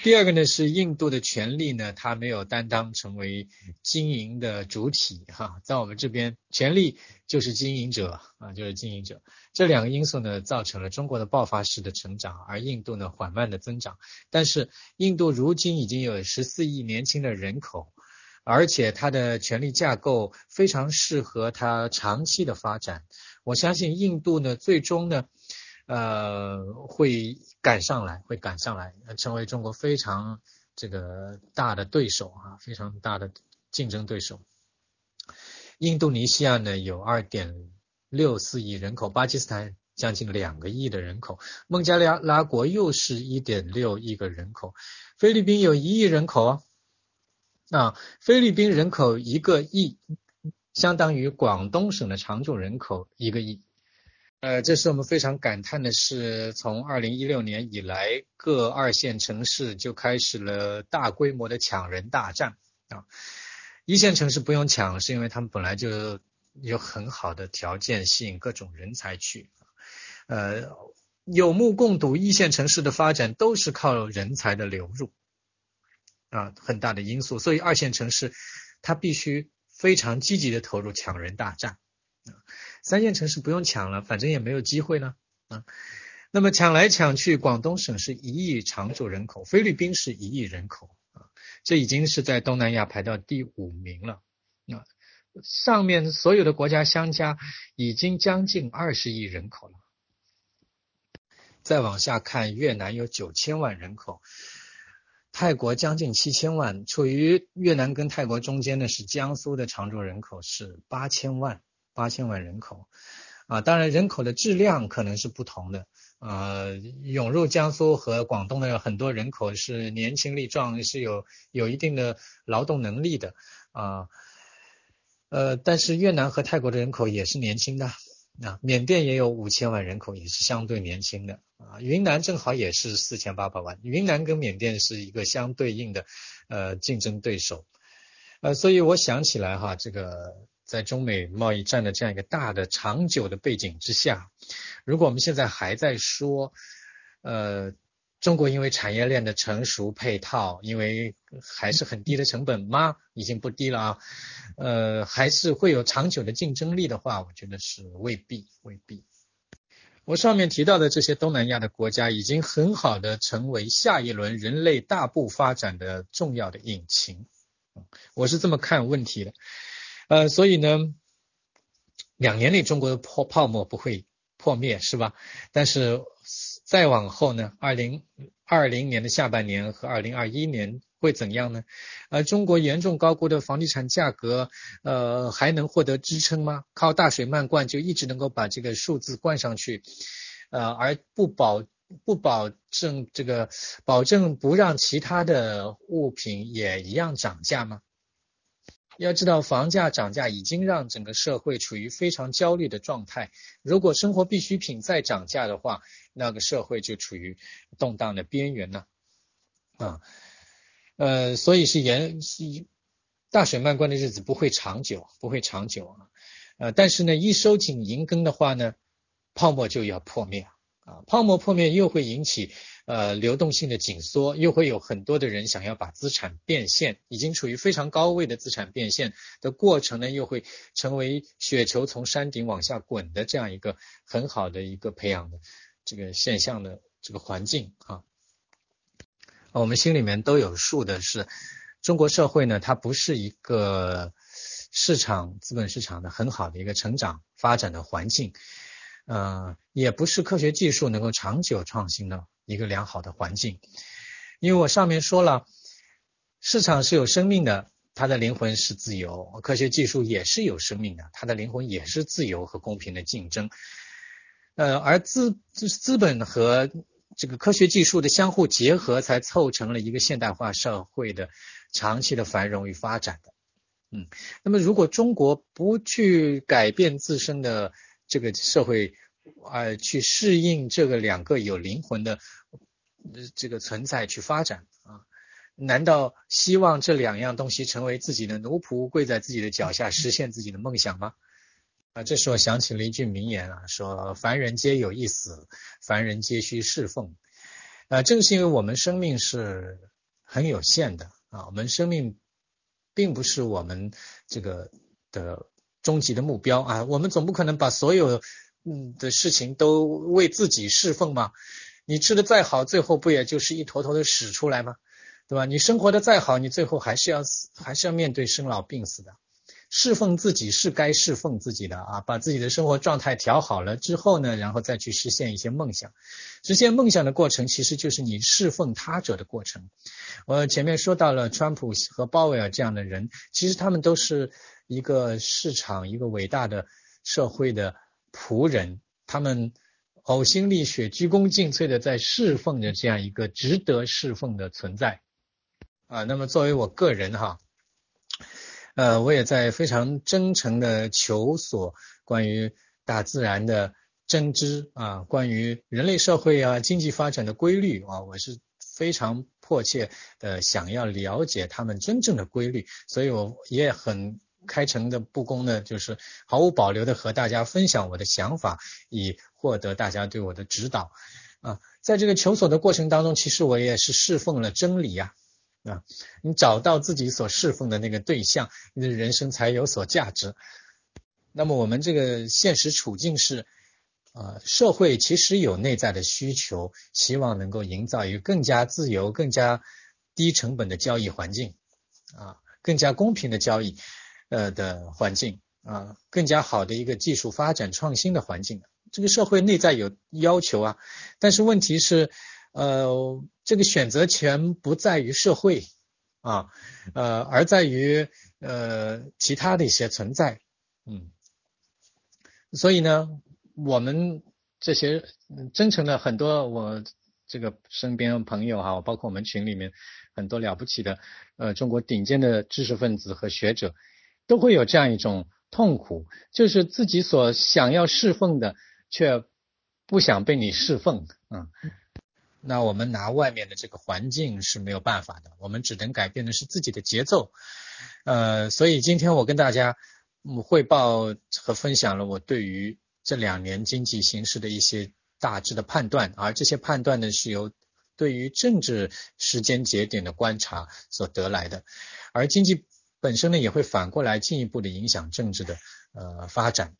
第二个呢是印度的权力呢，它没有担当成为经营的主体哈，在我们这边权力就是经营者啊，就是经营者，这两个因素呢造成了中国的爆发式的成长，而印度呢缓慢的增长。但是印度如今已经有十四亿年轻的人口。而且它的权力架构非常适合它长期的发展，我相信印度呢最终呢，呃会赶上来，会赶上来，成为中国非常这个大的对手啊，非常大的竞争对手。印度尼西亚呢有二点六四亿人口，巴基斯坦将近两个亿的人口，孟加拉拉国又是一点六亿个人口，菲律宾有一亿人口啊。啊，菲律宾人口一个亿，相当于广东省的常住人口一个亿。呃，这是我们非常感叹的是，从二零一六年以来，各二线城市就开始了大规模的抢人大战啊。一线城市不用抢，是因为他们本来就有很好的条件吸引各种人才去。呃，有目共睹，一线城市的发展都是靠人才的流入。啊，很大的因素，所以二线城市它必须非常积极的投入抢人大战啊。三线城市不用抢了，反正也没有机会呢啊。那么抢来抢去，广东省是一亿常住人口，菲律宾是一亿人口啊，这已经是在东南亚排到第五名了啊。上面所有的国家相加，已经将近二十亿人口了。再往下看，越南有九千万人口。泰国将近七千万，处于越南跟泰国中间的是江苏的常住人口是八千万，八千万人口，啊，当然人口的质量可能是不同的，呃，涌入江苏和广东的很多人口是年轻力壮，是有有一定的劳动能力的，啊，呃，但是越南和泰国的人口也是年轻的。啊，缅甸也有五千万人口，也是相对年轻的。啊。云南正好也是四千八百万，云南跟缅甸是一个相对应的呃竞争对手，呃，所以我想起来哈，这个在中美贸易战的这样一个大的长久的背景之下，如果我们现在还在说呃。中国因为产业链的成熟配套，因为还是很低的成本吗？已经不低了啊，呃，还是会有长久的竞争力的话，我觉得是未必，未必。我上面提到的这些东南亚的国家，已经很好的成为下一轮人类大步发展的重要的引擎，我是这么看问题的，呃，所以呢，两年内中国的泡泡沫不会破灭，是吧？但是。再往后呢？二零二零年的下半年和二零二一年会怎样呢？呃，中国严重高估的房地产价格，呃，还能获得支撑吗？靠大水漫灌就一直能够把这个数字灌上去，呃，而不保不保证这个保证不让其他的物品也一样涨价吗？要知道，房价涨价已经让整个社会处于非常焦虑的状态。如果生活必需品再涨价的话，那个社会就处于动荡的边缘呢。啊，呃，所以是严大水漫灌的日子不会长久，不会长久啊。呃，但是呢，一收紧银根的话呢，泡沫就要破灭啊。泡沫破灭又会引起。呃，流动性的紧缩，又会有很多的人想要把资产变现，已经处于非常高位的资产变现的过程呢，又会成为雪球从山顶往下滚的这样一个很好的一个培养的这个现象的这个环境啊。我们心里面都有数的是，中国社会呢，它不是一个市场资本市场的很好的一个成长发展的环境，呃，也不是科学技术能够长久创新的。一个良好的环境，因为我上面说了，市场是有生命的，它的灵魂是自由，科学技术也是有生命的，它的灵魂也是自由和公平的竞争。呃，而资资本和这个科学技术的相互结合，才凑成了一个现代化社会的长期的繁荣与发展的。嗯，那么如果中国不去改变自身的这个社会，呃，去适应这个两个有灵魂的这个存在去发展啊。难道希望这两样东西成为自己的奴仆，跪在自己的脚下实现自己的梦想吗？啊，这时我想起了一句名言啊，说凡人皆有一死，凡人皆需侍奉。啊，正是因为我们生命是很有限的啊，我们生命并不是我们这个的终极的目标啊，我们总不可能把所有嗯的事情都为自己侍奉嘛。你吃的再好，最后不也就是一坨坨的屎出来吗？对吧？你生活的再好，你最后还是要死，还是要面对生老病死的。侍奉自己是该侍奉自己的啊，把自己的生活状态调好了之后呢，然后再去实现一些梦想。实现梦想的过程，其实就是你侍奉他者的过程。我前面说到了川普和鲍威尔这样的人，其实他们都是一个市场、一个伟大的社会的仆人，他们呕心沥血、鞠躬尽瘁的在侍奉着这样一个值得侍奉的存在。啊，那么作为我个人哈，呃，我也在非常真诚的求索关于大自然的真知啊，关于人类社会啊、经济发展的规律啊，我是非常迫切的想要了解他们真正的规律，所以我也很开诚的布公呢，就是毫无保留的和大家分享我的想法，以获得大家对我的指导啊。在这个求索的过程当中，其实我也是侍奉了真理呀。啊，你找到自己所侍奉的那个对象，你的人生才有所价值。那么我们这个现实处境是，呃，社会其实有内在的需求，希望能够营造一个更加自由、更加低成本的交易环境，啊，更加公平的交易，呃的环境，啊，更加好的一个技术发展创新的环境。这个社会内在有要求啊，但是问题是。呃，这个选择权不在于社会啊，呃，而在于呃其他的一些存在，嗯，所以呢，我们这些真诚的很多我这个身边朋友哈，包括我们群里面很多了不起的呃中国顶尖的知识分子和学者，都会有这样一种痛苦，就是自己所想要侍奉的，却不想被你侍奉，嗯。那我们拿外面的这个环境是没有办法的，我们只能改变的是自己的节奏。呃，所以今天我跟大家汇报和分享了我对于这两年经济形势的一些大致的判断，而这些判断呢是由对于政治时间节点的观察所得来的，而经济本身呢也会反过来进一步的影响政治的呃发展。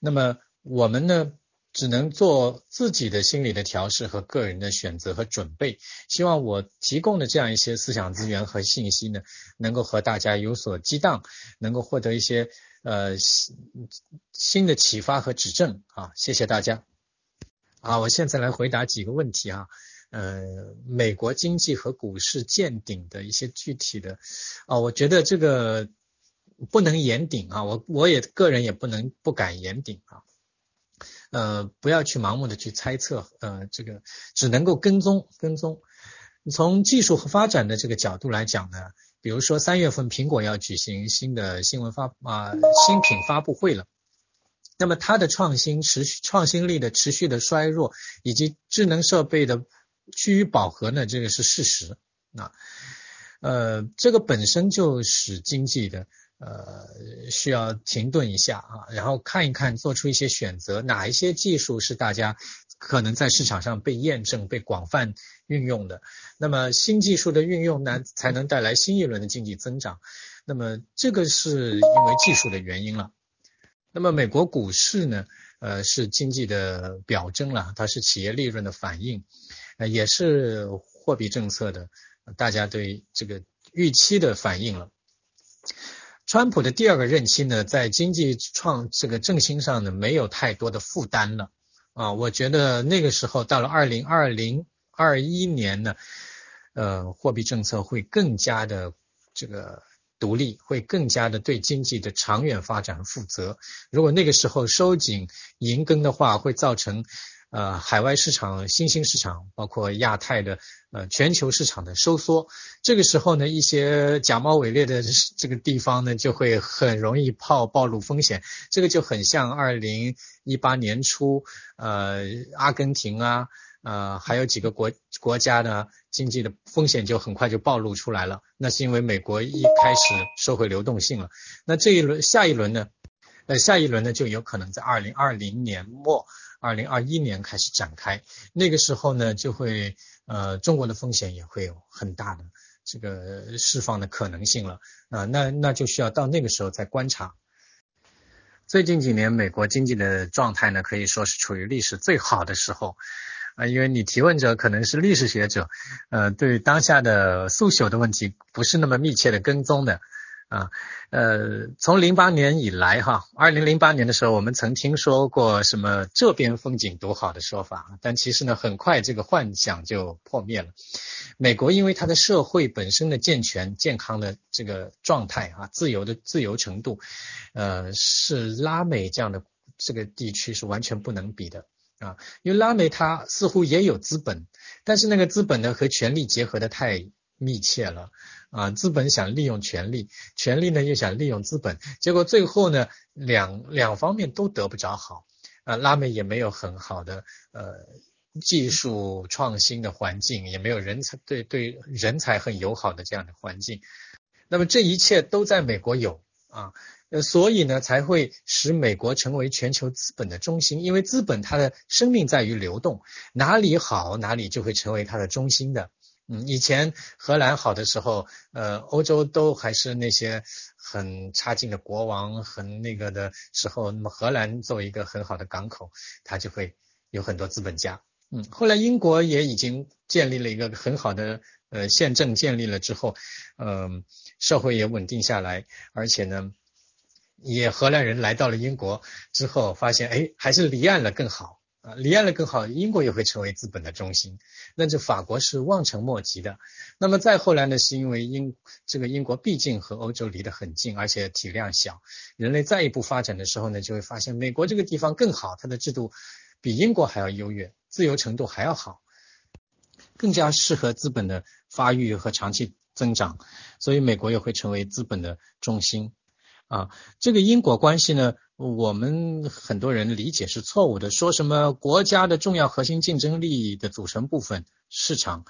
那么我们呢？只能做自己的心理的调试和个人的选择和准备。希望我提供的这样一些思想资源和信息呢，能够和大家有所激荡，能够获得一些呃新的启发和指正啊！谢谢大家。啊，我现在来回答几个问题啊。呃，美国经济和股市见顶的一些具体的啊，我觉得这个不能言顶啊，我我也个人也不能不敢言顶啊。呃，不要去盲目的去猜测，呃，这个只能够跟踪跟踪。从技术和发展的这个角度来讲呢，比如说三月份苹果要举行新的新闻发啊新品发布会了，那么它的创新持续创新力的持续的衰弱，以及智能设备的趋于饱和呢，这个是事实。那呃，这个本身就使经济的。呃，需要停顿一下啊，然后看一看，做出一些选择，哪一些技术是大家可能在市场上被验证、被广泛运用的。那么新技术的运用呢，才能带来新一轮的经济增长。那么这个是因为技术的原因了。那么美国股市呢，呃，是经济的表征了，它是企业利润的反应，呃，也是货币政策的大家对这个预期的反应了。川普的第二个任期呢，在经济创这个振兴上呢，没有太多的负担了啊。我觉得那个时候到了二零二零二一年呢，呃，货币政策会更加的这个独立，会更加的对经济的长远发展负责。如果那个时候收紧银根的话，会造成呃海外市场、新兴市场，包括亚太的呃全球市场的收缩。这个时候呢，一些假冒伪劣的这个地方呢，就会很容易暴暴露风险。这个就很像二零一八年初，呃，阿根廷啊。呃，还有几个国国家呢，经济的风险就很快就暴露出来了。那是因为美国一开始收回流动性了。那这一轮下一轮呢？呃，下一轮呢就有可能在二零二零年末、二零二一年开始展开。那个时候呢，就会呃，中国的风险也会有很大的这个释放的可能性了。啊，那那就需要到那个时候再观察。最近几年，美国经济的状态呢，可以说是处于历史最好的时候。啊，因为你提问者可能是历史学者，呃，对当下的速朽的问题不是那么密切的跟踪的，啊，呃，从零八年以来哈，二零零八年的时候，我们曾听说过什么这边风景独好的说法，但其实呢，很快这个幻想就破灭了。美国因为它的社会本身的健全、健康的这个状态啊，自由的自由程度，呃，是拉美这样的这个地区是完全不能比的。啊，因为拉美它似乎也有资本，但是那个资本呢和权力结合的太密切了啊，资本想利用权力，权力呢又想利用资本，结果最后呢两两方面都得不着好啊，拉美也没有很好的呃技术创新的环境，也没有人才对对人才很友好的这样的环境，那么这一切都在美国有啊。呃，所以呢，才会使美国成为全球资本的中心，因为资本它的生命在于流动，哪里好哪里就会成为它的中心的。嗯，以前荷兰好的时候，呃，欧洲都还是那些很差劲的国王，很那个的时候，那么荷兰作为一个很好的港口，它就会有很多资本家。嗯，后来英国也已经建立了一个很好的呃宪政，建立了之后，嗯，社会也稳定下来，而且呢。也荷兰人来到了英国之后，发现哎，还是离岸了更好啊，离岸了更好，英国也会成为资本的中心。那这法国是望尘莫及的。那么再后来呢，是因为英这个英国毕竟和欧洲离得很近，而且体量小，人类再一步发展的时候呢，就会发现美国这个地方更好，它的制度比英国还要优越，自由程度还要好，更加适合资本的发育和长期增长，所以美国也会成为资本的中心。啊，这个因果关系呢，我们很多人理解是错误的。说什么国家的重要核心竞争力的组成部分市场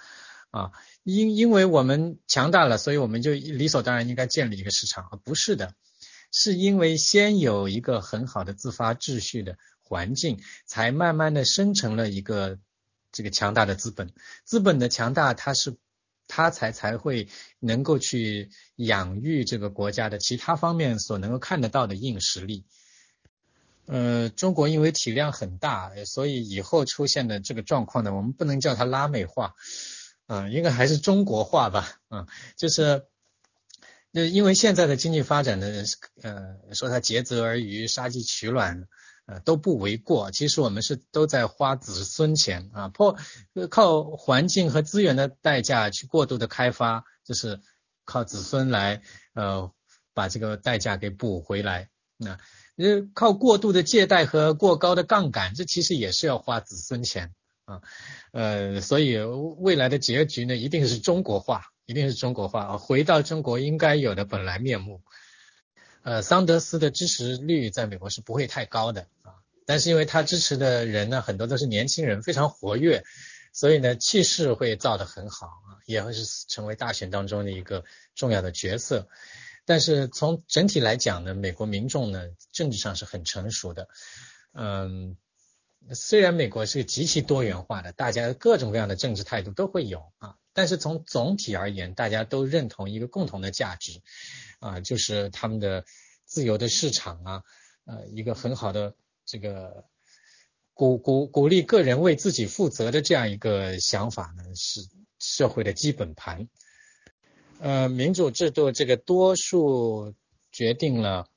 啊，因因为我们强大了，所以我们就理所当然应该建立一个市场啊，不是的，是因为先有一个很好的自发秩序的环境，才慢慢的生成了一个这个强大的资本。资本的强大，它是。他才才会能够去养育这个国家的其他方面所能够看得到的硬实力。呃，中国因为体量很大，所以以后出现的这个状况呢，我们不能叫它拉美化，啊，应该还是中国化吧，啊，就是，就因为现在的经济发展呢，呃，说它竭泽而渔、杀鸡取卵。呃，都不为过。其实我们是都在花子孙钱啊，破靠环境和资源的代价去过度的开发，就是靠子孙来呃把这个代价给补回来。那靠过度的借贷和过高的杠杆，这其实也是要花子孙钱啊。呃，所以未来的结局呢，一定是中国化，一定是中国化啊，回到中国应该有的本来面目。呃，桑德斯的支持率在美国是不会太高的啊，但是因为他支持的人呢，很多都是年轻人，非常活跃，所以呢，气势会造得很好啊，也会是成为大选当中的一个重要的角色。但是从整体来讲呢，美国民众呢，政治上是很成熟的。嗯，虽然美国是极其多元化的，大家各种各样的政治态度都会有啊，但是从总体而言，大家都认同一个共同的价值。啊，就是他们的自由的市场啊，呃，一个很好的这个鼓鼓鼓励个人为自己负责的这样一个想法呢，是社会的基本盘。呃，民主制度这个多数决定了，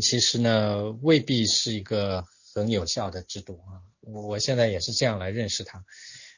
其实呢未必是一个很有效的制度啊。我我现在也是这样来认识它，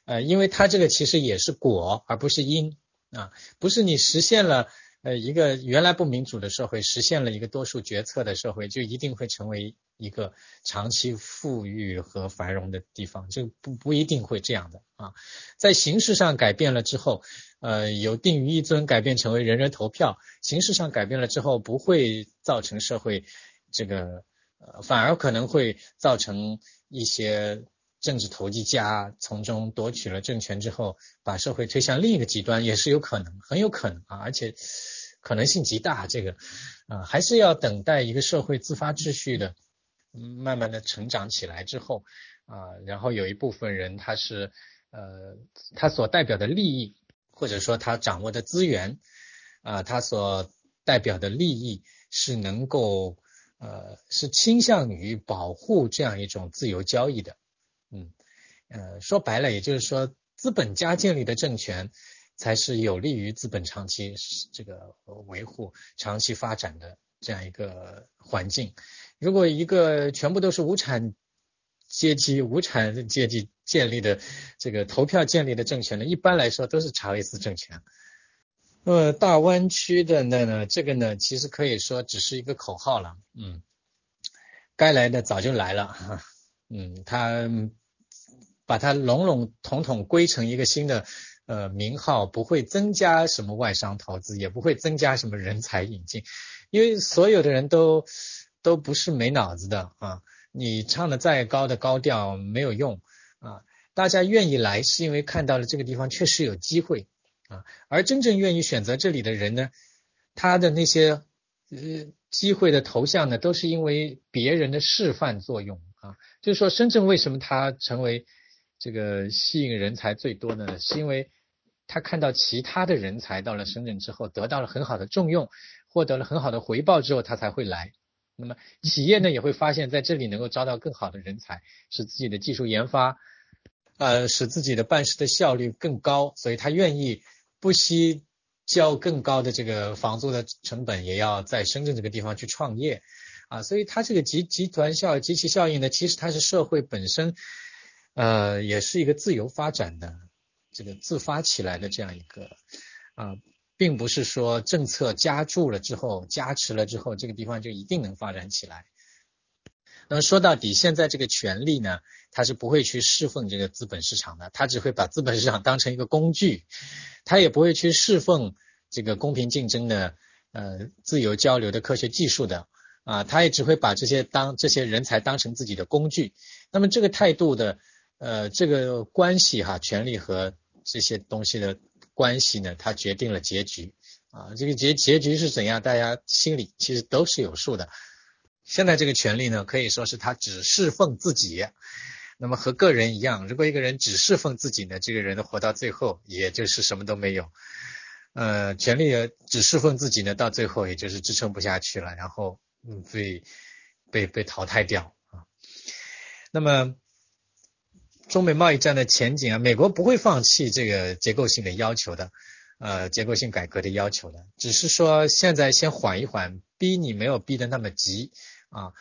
呃，因为它这个其实也是果而不是因啊，不是你实现了。呃，一个原来不民主的社会实现了一个多数决策的社会，就一定会成为一个长期富裕和繁荣的地方，就不不一定会这样的啊。在形式上改变了之后，呃，由定于一尊改变成为人人投票，形式上改变了之后，不会造成社会这个，呃，反而可能会造成一些。政治投机家从中夺取了政权之后，把社会推向另一个极端，也是有可能，很有可能啊，而且可能性极大。这个啊，还是要等待一个社会自发秩序的，慢慢的成长起来之后啊，然后有一部分人他是呃，他所代表的利益，或者说他掌握的资源啊，他所代表的利益是能够呃，是倾向于保护这样一种自由交易的。嗯，呃，说白了，也就是说，资本家建立的政权才是有利于资本长期这个维护、长期发展的这样一个环境。如果一个全部都是无产阶级、无产阶级建立的这个投票建立的政权呢，一般来说都是查韦斯政权。那么大湾区的那呢，这个呢，其实可以说只是一个口号了。嗯，该来的早就来了哈。嗯，他把它笼笼统统归成一个新的呃名号，不会增加什么外商投资，也不会增加什么人才引进，因为所有的人都都不是没脑子的啊。你唱的再高的高调没有用啊，大家愿意来是因为看到了这个地方确实有机会啊，而真正愿意选择这里的人呢，他的那些呃机会的头像呢，都是因为别人的示范作用啊。就是说，深圳为什么它成为这个吸引人才最多的呢？是因为他看到其他的人才到了深圳之后，得到了很好的重用，获得了很好的回报之后，他才会来。那么企业呢，也会发现在这里能够招到更好的人才，使自己的技术研发，呃，使自己的办事的效率更高，所以他愿意不惜交更高的这个房租的成本，也要在深圳这个地方去创业。啊，所以它这个集集团效集其效应呢，其实它是社会本身，呃，也是一个自由发展的这个自发起来的这样一个啊，并不是说政策加注了之后加持了之后，这个地方就一定能发展起来。那么说到底，现在这个权利呢，它是不会去侍奉这个资本市场的，它只会把资本市场当成一个工具，它也不会去侍奉这个公平竞争的呃自由交流的科学技术的。啊，他也只会把这些当这些人才当成自己的工具。那么这个态度的，呃，这个关系哈，权力和这些东西的关系呢，它决定了结局。啊，这个结结局是怎样，大家心里其实都是有数的。现在这个权利呢，可以说是他只侍奉自己。那么和个人一样，如果一个人只侍奉自己呢，这个人活到最后也就是什么都没有。呃，权力只侍奉自己呢，到最后也就是支撑不下去了，然后。嗯，被被被淘汰掉啊。那么中美贸易战的前景啊，美国不会放弃这个结构性的要求的，呃，结构性改革的要求的，只是说现在先缓一缓，逼你没有逼得那么急啊，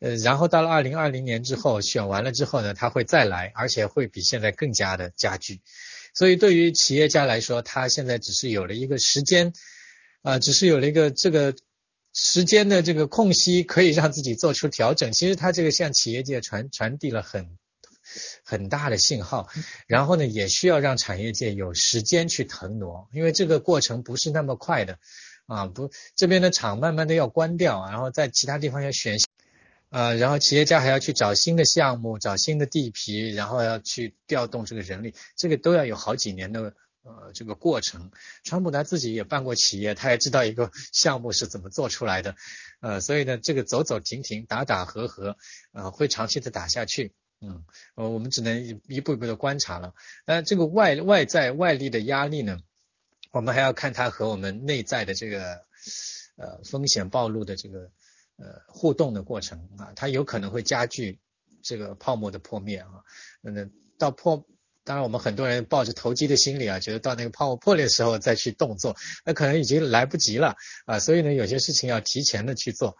呃，然后到了二零二零年之后选完了之后呢，他会再来，而且会比现在更加的加剧。所以对于企业家来说，他现在只是有了一个时间啊，只是有了一个这个。时间的这个空隙可以让自己做出调整，其实他这个向企业界传传递了很很大的信号，然后呢，也需要让产业界有时间去腾挪，因为这个过程不是那么快的。啊，不这边的厂慢慢的要关掉，然后在其他地方要选，呃，然后企业家还要去找新的项目，找新的地皮，然后要去调动这个人力，这个都要有好几年的。呃，这个过程，川普他自己也办过企业，他也知道一个 项目是怎么做出来的，呃，所以呢，这个走走停停，打打和和，呃，会长期的打下去，嗯，呃，我们只能一步一步的观察了。那这个外外在外力的压力呢，我们还要看它和我们内在的这个呃风险暴露的这个呃互动的过程啊，它有可能会加剧这个泡沫的破灭啊，那到破。当然，我们很多人抱着投机的心理啊，觉得到那个泡沫破裂的时候再去动作，那可能已经来不及了啊。所以呢，有些事情要提前的去做。